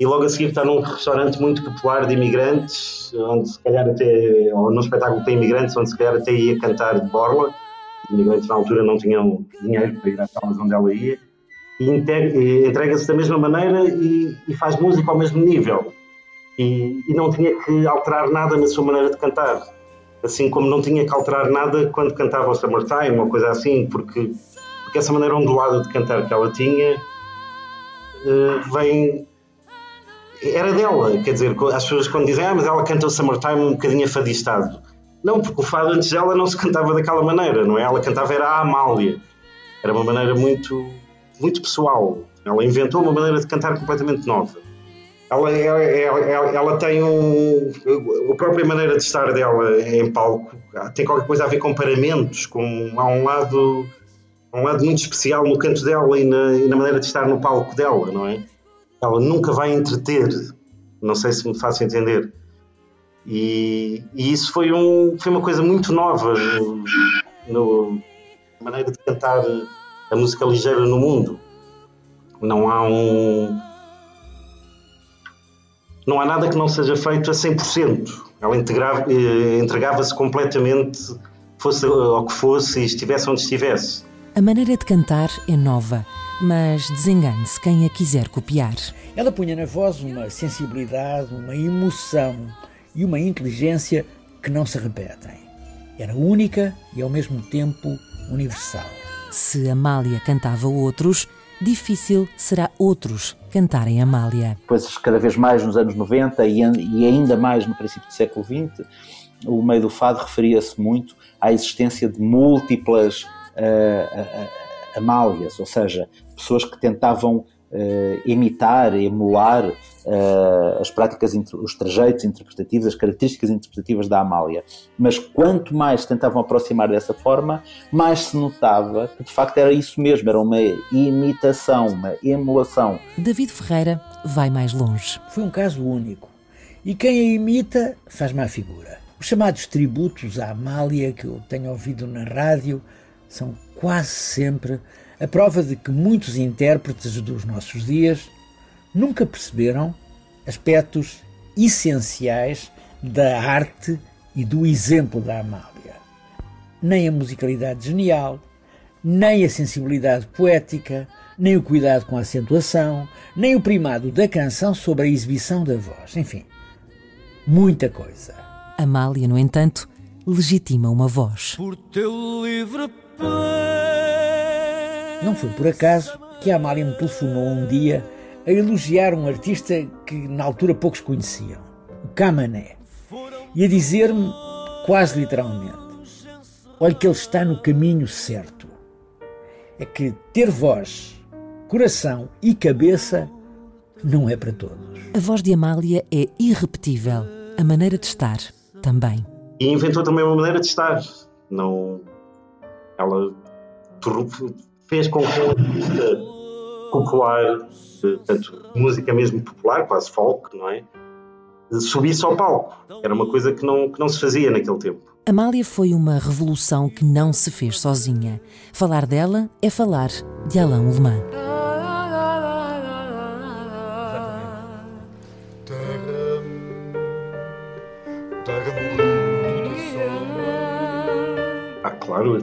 e logo a seguir estar num restaurante muito popular de imigrantes, onde se calhar até, ou num espetáculo para imigrantes, onde se calhar até ia cantar de borla, imigrantes na altura não tinham dinheiro para ir às salas onde ela ia, e entrega-se da mesma maneira e, e, faz música ao mesmo nível. E, e, não tinha que alterar nada na sua maneira de cantar. Assim como não tinha que alterar nada quando cantava o Summertime ou coisa assim, porque, porque essa maneira ondulada de cantar que ela tinha uh, vem. Era dela, quer dizer, as pessoas quando dizem, ah, mas ela canta o Summertime um bocadinho afadistado. Não, porque o fado antes dela não se cantava daquela maneira, não é? Ela cantava era a Amália. Era uma maneira muito, muito pessoal. Ela inventou uma maneira de cantar completamente nova. Ela, ela, ela, ela tem um, a própria maneira de estar dela em palco tem qualquer coisa a ver com paramentos, com há um lado um lado muito especial no canto dela e na, e na maneira de estar no palco dela, não é? Ela nunca vai entreter, não sei se me faço entender. E, e, isso foi, um, foi uma coisa muito nova no, no, na maneira de cantar a música ligeira no mundo. Não há um. Não há nada que não seja feito a 100%. Ela eh, entregava-se completamente, fosse ao que fosse e estivesse onde estivesse. A maneira de cantar é nova, mas desengane-se quem a quiser copiar. Ela punha na voz uma sensibilidade, uma emoção e uma inteligência que não se repetem. Era única e ao mesmo tempo universal. Se Amália cantava outros, difícil será outros cantarem Amália. Pois cada vez mais nos anos 90 e ainda mais no princípio do século XX, o meio do fado referia-se muito à existência de múltiplas uh, uh, Amálias, ou seja, pessoas que tentavam uh, imitar, emular uh, as práticas, os trajeitos interpretativos, as características interpretativas da Amália. Mas quanto mais se tentavam aproximar dessa forma, mais se notava que de facto era isso mesmo, era uma imitação, uma emulação. David Ferreira vai mais longe. Foi um caso único. E quem a imita faz má figura. Os chamados tributos à Amália que eu tenho ouvido na rádio são quase sempre a prova de que muitos intérpretes dos nossos dias nunca perceberam aspectos essenciais da arte e do exemplo da Amália. Nem a musicalidade genial, nem a sensibilidade poética, nem o cuidado com a acentuação, nem o primado da canção sobre a exibição da voz. Enfim, muita coisa. Amália, no entanto, legitima uma voz. Por teu livre não foi por acaso que a Amália me telefonou um dia a elogiar um artista que na altura poucos conheciam, o Camané, e a dizer-me, quase literalmente, olha que ele está no caminho certo. É que ter voz, coração e cabeça não é para todos. A voz de Amália é irrepetível, a maneira de estar também. E inventou também uma maneira de estar. Não, ela fez com que um artista popular, portanto, música mesmo popular, quase folk, não é? Subisse ao palco. Era uma coisa que não, que não se fazia naquele tempo. Amália foi uma revolução que não se fez sozinha. Falar dela é falar de Alain Alemã.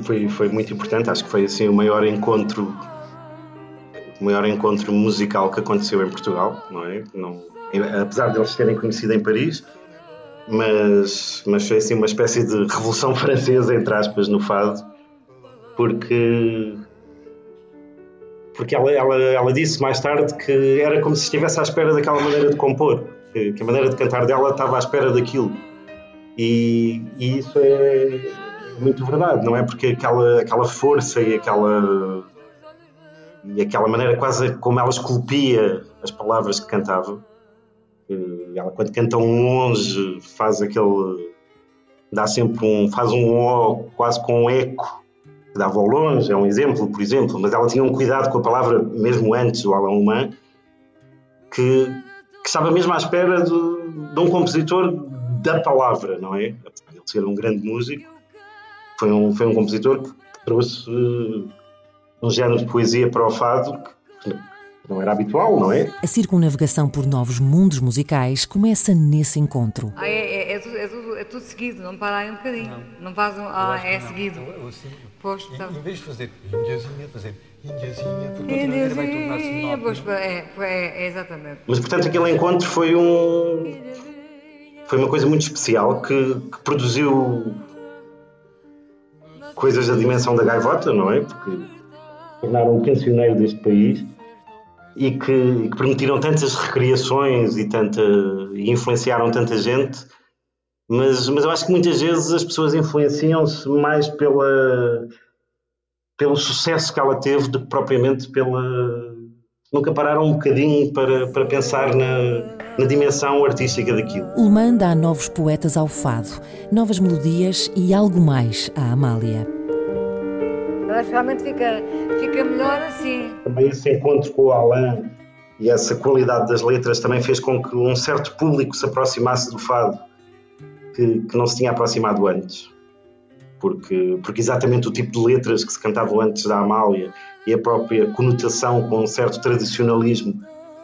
Foi, foi muito importante. Acho que foi assim o maior encontro, o maior encontro musical que aconteceu em Portugal, não é? Não, apesar de eles terem conhecido em Paris, mas, mas foi assim uma espécie de revolução francesa, entre aspas, no fado, porque porque ela, ela, ela disse mais tarde que era como se estivesse à espera daquela maneira de compor, que, que a maneira de cantar dela estava à espera daquilo. E, e isso é, muito verdade, não é? Porque aquela, aquela força e aquela e aquela maneira quase como ela esculpia as palavras que cantava. Ela quando canta um longe faz aquele dá sempre um faz um O quase com um eco que dava ao longe, é um exemplo, por exemplo, mas ela tinha um cuidado com a palavra mesmo antes do Alain Humã que, que estava mesmo à espera de, de um compositor da palavra, não é? Ele ser um grande músico, foi um, foi um compositor que trouxe uh, um género de poesia para o fado que não era habitual, não é? A circunnavegação por novos mundos musicais começa nesse encontro. Ah, é, é, é, tudo, é, tudo, é tudo seguido, não para aí um bocadinho. Não, não faz um. Ah, é seguido. Eu, eu, pois, em, tá. em vez de fazer indiazinha, fazer indiazinha, porque indiazinha, vai tornar-se pois, é, é, é, exatamente. Mas portanto aquele encontro foi um. Foi uma coisa muito especial que, que produziu coisas da dimensão da gaivota, não é? Porque tornaram um cancioneiro deste país e que, e que, permitiram tantas recriações e, tanta, e influenciaram tanta gente, mas, mas eu acho que muitas vezes as pessoas influenciam-se mais pela, pelo sucesso que ela teve do que propriamente pela. Nunca pararam um bocadinho para, para pensar na, na dimensão artística daquilo. Ullmann dá novos poetas ao fado, novas melodias e algo mais à Amália. Eu acho que realmente fica, fica melhor assim. Também esse encontro com o Alain e essa qualidade das letras também fez com que um certo público se aproximasse do fado que, que não se tinha aproximado antes. Porque, porque exatamente o tipo de letras que se cantavam antes da Amália e a própria conotação com um certo tradicionalismo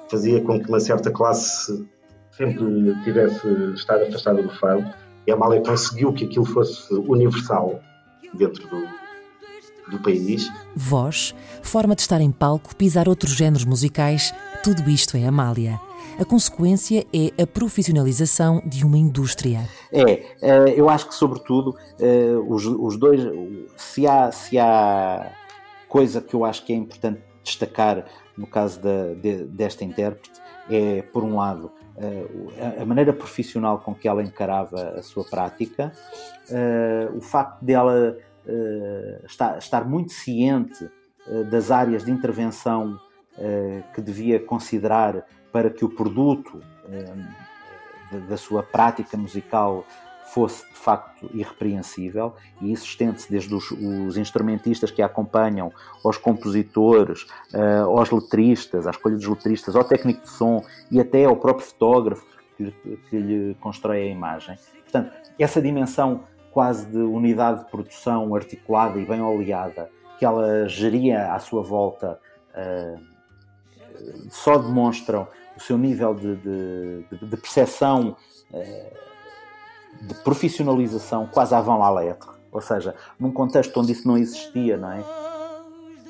fazia com que uma certa classe sempre tivesse estar afastada do fado e a Amália conseguiu que aquilo fosse universal dentro do, do país. Voz, forma de estar em palco, pisar outros géneros musicais, tudo isto é Amália. A consequência é a profissionalização de uma indústria. É, eh, eu acho que, sobretudo, eh, os, dois. Se há, se há coisa que eu acho que é importante destacar no caso da, desta intérprete, é, por um lado, eh, a maneira profissional com que ela encarava a sua prática, o facto dela estar, muito ciente das áreas de intervenção que devia considerar para que o produto da sua prática musical fosse de facto irrepreensível e isso estende-se desde os, os, instrumentistas que a acompanham, aos compositores, uh, aos letristas, à escolha dos letristas, ao técnico de som e até ao próprio fotógrafo que, que lhe constrói a imagem. Portanto, essa dimensão quase de unidade de produção articulada e bem oleada que ela geria à sua volta uh, só demonstram o seu nível de, de, de percepção, uh, de profissionalização quase avant la lettre. Ou seja, num contexto onde isso não existia, não é?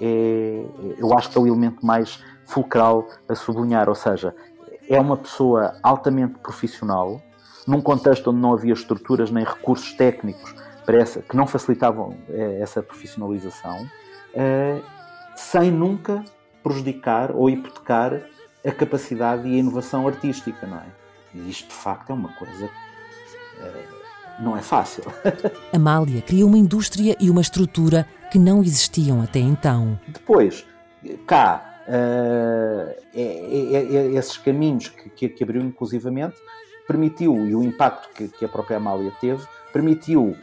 é? Eu acho que é o elemento mais fulcral a sublinhar. Ou seja, é uma pessoa altamente profissional, num contexto onde não havia estruturas nem recursos técnicos para essa, que não facilitavam eh, essa profissionalização, eh, sem nunca prejudicar ou hipotecar a capacidade e a inovação artística, não é? E isto de facto é uma coisa eh, não é fácil. [LAUGHS] Amália criou uma indústria e uma estrutura que não existiam até então. Depois, cá, uh, é, é, é, esses caminhos que, que, que abriu inclusivamente permitiu, e o impacto que, que a própria Amália teve, permitiu uh,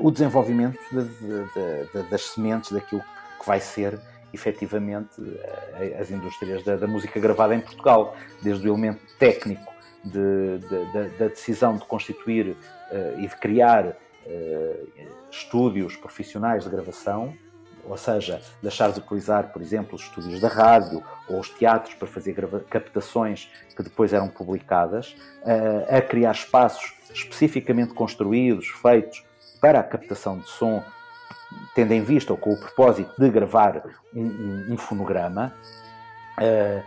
o desenvolvimento de, de, de, das sementes daquilo que vai ser efetivamente uh, as indústrias da, da, música gravada em Portugal, desde o elemento técnico da decisão de constituir uh, e de criar estúdios profissionais de gravação, ou seja, deixar de utilizar, por exemplo, os estúdios da rádio ou os teatros para fazer captações que depois eram publicadas, uh, a criar espaços especificamente construídos, feitos para a captação de som, tendo em vista ou com o propósito de gravar um, um, um fonograma. Uh,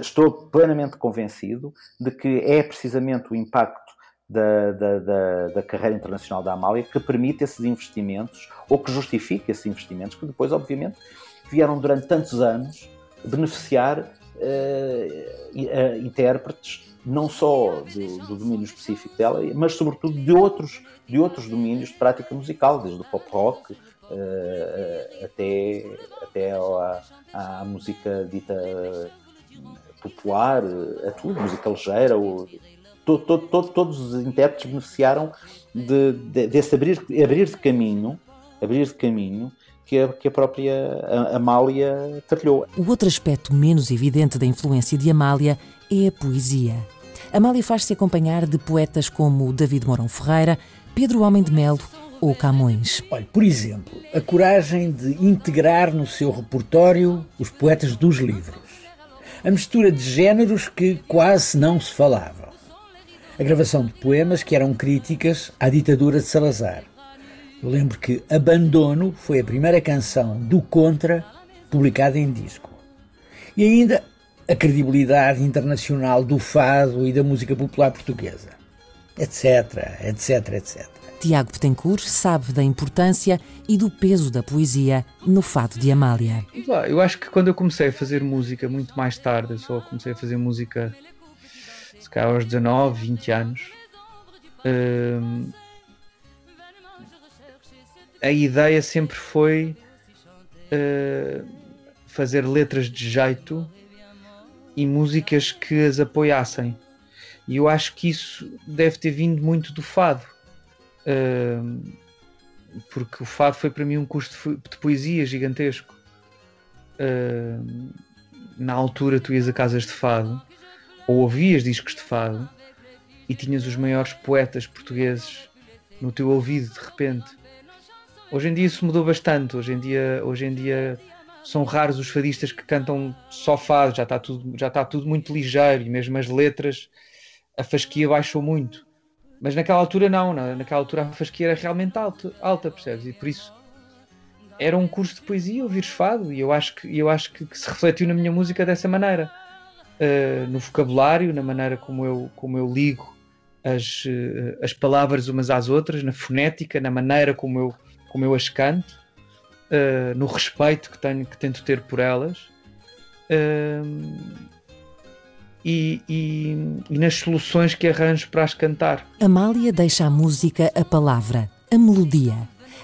estou plenamente convencido de que é precisamente o impacto da, da, da, da, carreira internacional da Amália que permite esses investimentos ou que justifica esses investimentos que depois, obviamente, vieram durante tantos anos beneficiar uh, intérpretes não só do, do, domínio específico dela, mas sobretudo de outros, de outros domínios de prática musical, desde o pop rock uh, até, até à, música dita popular, a tudo, música ligeira, ou, todos os intérpretes beneficiaram de, de, desse abrir, abrir de caminho, abrir de caminho que a, que a própria Amália trilhou. O outro aspecto menos evidente da influência de Amália é a poesia. Amália faz-se acompanhar de poetas como David Mourão Ferreira, Pedro Homem de Melo ou Camões. Olha, por exemplo, a coragem de integrar no seu repertório os poetas dos livros. A mistura de géneros que quase não se falavam a gravação de poemas que eram críticas à ditadura de Salazar. Eu lembro que Abandono foi a primeira canção do Contra publicada em disco. E ainda a credibilidade internacional do fado e da música popular portuguesa, etc, etc, etc. Tiago Betancourt sabe da importância e do peso da poesia no fado de Amália. Eu acho que quando eu comecei a fazer música muito mais tarde, eu só comecei a fazer música se calhar aos 19, 20 anos, hum, a ideia sempre foi uh, fazer letras de jeito e músicas que as apoiassem. E eu acho que isso deve ter vindo muito do fado. Uh, porque o fado foi para mim um curso de poesia gigantesco. Uh, na altura tu ias a casas de fado ou ouvias discos de fado e tinhas os maiores poetas portugueses no teu ouvido de repente Hoje em dia isso mudou bastante. Hoje em dia, hoje em dia são raros os fadistas que cantam só fado, já está tudo, já está tudo muito ligeiro e mesmo as letras, a fasquia baixou muito. Mas naquela altura não, naquela altura a fasquia era realmente alta, alta percebes? E por isso era um curso de poesia ouvir fado e eu acho que, eu acho que, que se refletiu na minha música dessa maneira. Uh, no vocabulário, na maneira como eu, como eu ligo as, uh, as palavras umas às outras, na fonética, na maneira como eu como eu as canto, uh, no respeito que, tenho, que tento ter por elas uh, e, e, e nas soluções que arranjo para as cantar. Amália deixa à música a palavra, a melodia.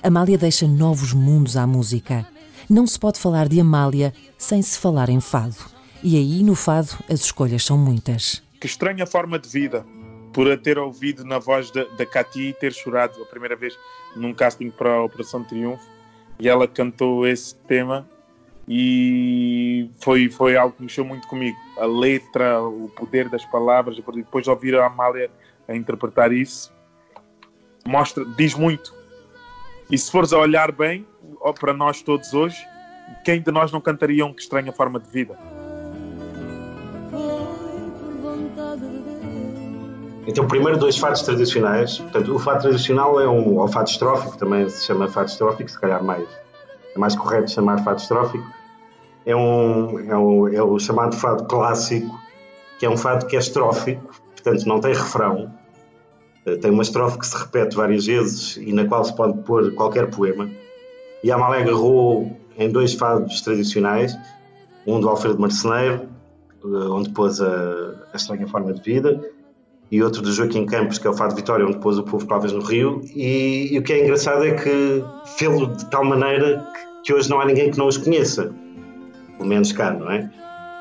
Amália deixa novos mundos à música. Não se pode falar de Amália sem se falar em fado. E aí, no fado, as escolhas são muitas. Que estranha forma de vida por a ter ouvido na voz da, da Cati e ter chorado a primeira vez num casting para a Operação Triunfo e ela cantou esse tema e foi, foi algo que mexeu muito comigo. A letra, o poder das palavras, depois de ouvir a Amália a interpretar isso, mostra, diz muito. E se fores a olhar bem, para nós todos hoje, quem de nós não cantaria um Que Estranha Forma de Vida? Então, primeiro dois fados tradicionais. Portanto, o fado tradicional é um ou fado estrófico, também se chama fado estrófico, se calhar mais, é mais correto chamar fado estrófico. É, um, é, um, é o chamado fado clássico, que é um fado que é estrófico, portanto não tem refrão. Eh, tem uma estrofe que se repete várias vezes e na qual se pode pôr qualquer poema. E a Amalé agarrou em dois fados tradicionais, um do Alfredo Marceneiro, eh, onde pôs a, a estranha forma de vida, e outro do Joaquim Campos, que é o Fado Vitória, onde pôs o povo Cláudias no Rio. E, e, o que é engraçado é que fê-lo de tal maneira que, que, hoje não há ninguém que não os conheça, pelo menos cá, não é?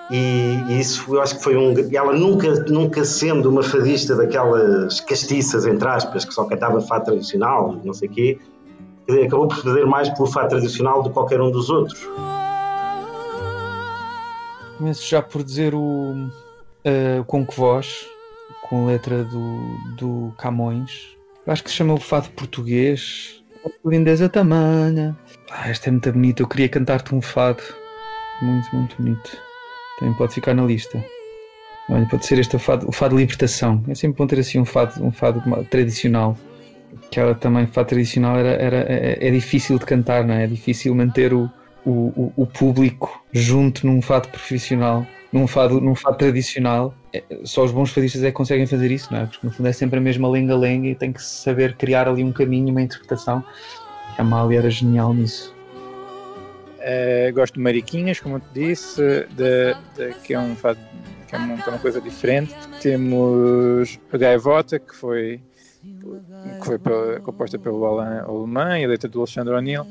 E, e, isso eu acho que foi um. Ela nunca, nunca sendo uma fadista daquelas castiças, entre aspas, que só cantava fado tradicional, não sei o quê, acabou por fazer mais pelo fado tradicional do que qualquer um dos outros. Começo já por dizer o. Uh, com que voz com letra do, do Camões. Eu acho que se chama o Fado Português. Lindeza tamanha. Ah, esta é muito bonita. Eu queria cantar-te um fado. Muito, muito bonito. Também pode ficar na lista. Olha, pode ser este o fado, o fado de libertação. É sempre bom ter assim um fado, um fado tradicional. Que ela também, fado tradicional, era, era, é, é difícil de cantar, não é? É difícil manter o, o, o, público junto num fado profissional, num fado, num fado tradicional. É, só os bons fadistas é que conseguem fazer isso, não é? Porque no fundo é sempre a mesma lenga-lenga e tem que saber criar ali um caminho, uma interpretação. A Amália era genial nisso. É, gosto de Mariquinhas, como eu te disse, de, de, que é um fado que é uma, é uma coisa diferente. Temos a Gaivota, que foi que foi pela, composta pelo Alain Alemã e a letra do Alexandre O'Neill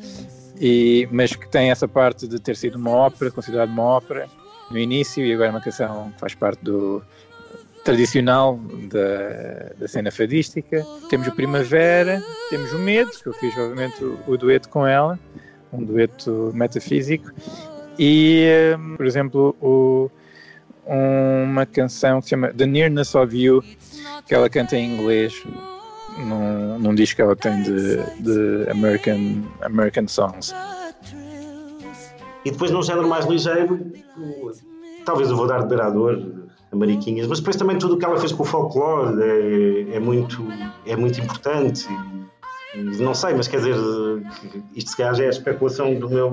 mas que tem essa parte de ter sido uma ópera, considerada uma ópera no início, e agora é uma canção que faz parte do tradicional da, da cena fadística. Temos o Primavera, temos o Medo, que eu fiz obviamente o, o dueto com ela, um dueto metafísico, e, um, por exemplo, o, uma canção que se chama The Nearness of You, que ela canta em inglês, num, num disco que ela tem de, de American, American Songs. E depois num género mais ligeiro, talvez eu vou dar de beirador, a Mariquinhas, mas depois também tudo o que ela fez com o folclore é, é muito, é muito importante. Não sei, mas quer dizer, isto se calhar já é a especulação do meu,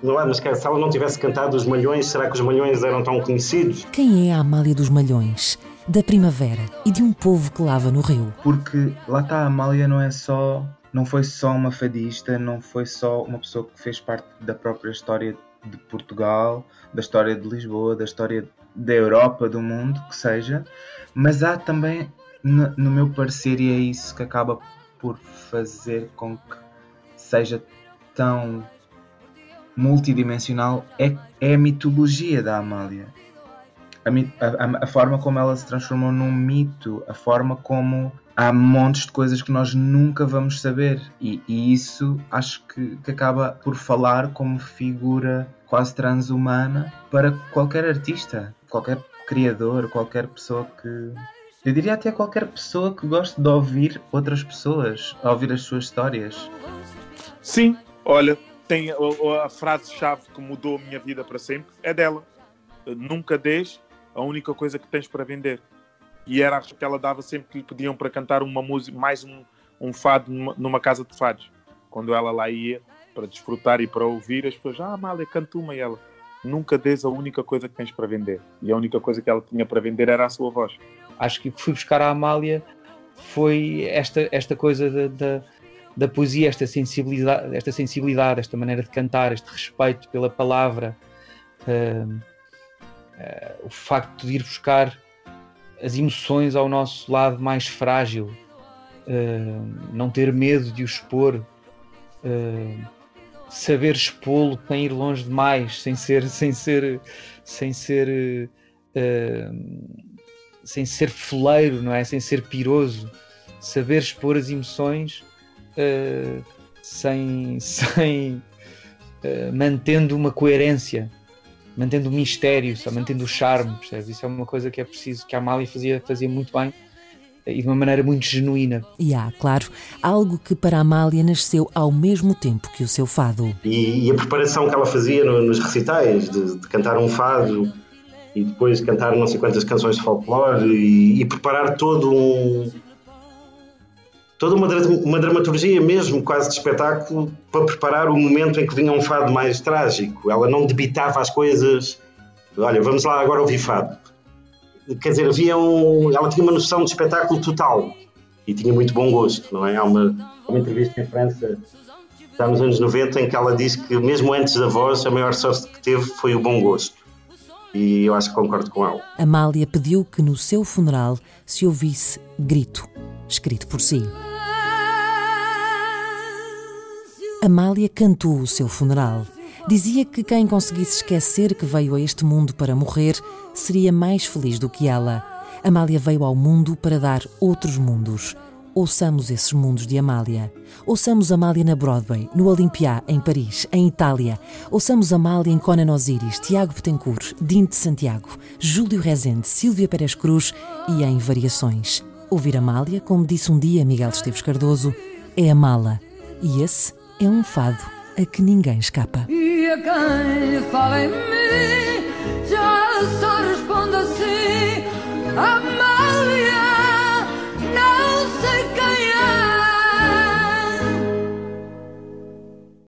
do meu lado, mas quer, se ela não tivesse cantado os Malhões, será que os Malhões eram tão conhecidos? Quem é a Amália dos Malhões? Da primavera e de um povo que lava no rio. Porque lá está, a Amália não é só. Não foi só uma fadista, não foi só uma pessoa que fez parte da própria história de Portugal, da história de Lisboa, da história da Europa, do mundo, que seja, mas há também, no, meu parecer, e é isso que acaba por fazer com que seja tão multidimensional, é, é a mitologia da Amália. A, a, a, forma como ela se transformou num mito, a forma como há montes de coisas que nós nunca vamos saber, e, e isso acho que, que acaba por falar como figura quase transhumana para qualquer artista, qualquer criador, qualquer pessoa que. Eu diria até qualquer pessoa que goste de ouvir outras pessoas, ouvir as suas histórias. Sim, olha, tem a, a frase-chave que mudou a minha vida para sempre é dela. Nunca deixe a única coisa que tens para vender. E era que ela dava sempre que lhe pediam para cantar uma música, mais um, um fado numa, numa casa de fados. Quando ela lá ia para desfrutar e para ouvir, as pessoas, ah, Amália, canta uma e ela nunca des a única coisa que tens para vender. E a única coisa que ela tinha para vender era a sua voz. Acho que fui buscar a Amália foi esta, esta coisa da, da, da, poesia, esta sensibilidade, esta sensibilidade, esta maneira de cantar, este respeito pela palavra, uh, o facto de ir buscar as emoções ao nosso lado mais frágil, uh, não ter medo de o expor saber expô-lo sem ir longe demais, sem ser, sem ser, sem ser, uh, sem ser foleiro, não é? Sem ser piroso, saber expor as emoções sem, [LAUGHS] sem mantendo uma coerência, mantendo o mistério, só mantendo o charme, percebes? Isso é uma coisa que é preciso, que a Amália fazia, fazia muito bem e de uma maneira muito genuína. E há, claro, algo que para Amália nasceu ao mesmo tempo que o seu fado. E, e a preparação que ela fazia no, nos recitais, de, de, cantar um fado e depois cantar não sei quantas canções de folclore e, e preparar todo um. Toda uma, uma dramaturgia mesmo, quase de espetáculo, para preparar o momento em que vinha um fado mais trágico. Ela não debitava as coisas. Olha, vamos lá agora ouvir fado quer dizer, havia um, ela tinha uma noção de espetáculo total e tinha muito bom gosto, não é? Há uma, uma entrevista em França, já nos anos 90, em que ela disse que mesmo antes da voz, a maior sorte que teve foi o bom gosto. E eu acho que concordo com ela. Amália pediu que no seu funeral se ouvisse grito, escrito por si. Amália cantou o seu funeral. Dizia que quem conseguisse esquecer que veio a este mundo para morrer seria mais feliz do que ela. Amália veio ao mundo para dar outros mundos. Ouçamos esses mundos de Amália. Ouçamos Amália na Broadway, no Olympia, em Paris, em Itália. Ouçamos Amália em Conan Osiris, Tiago Betancourt, Dinte Santiago, Júlio Rezende, Silvia Pérez Cruz e em Variações. Ouvir Amália, como disse um dia Miguel Esteves Cardoso, é amá-la. E esse é um fado a que ninguém escapa. E a quem fala em mim, já só responde assim: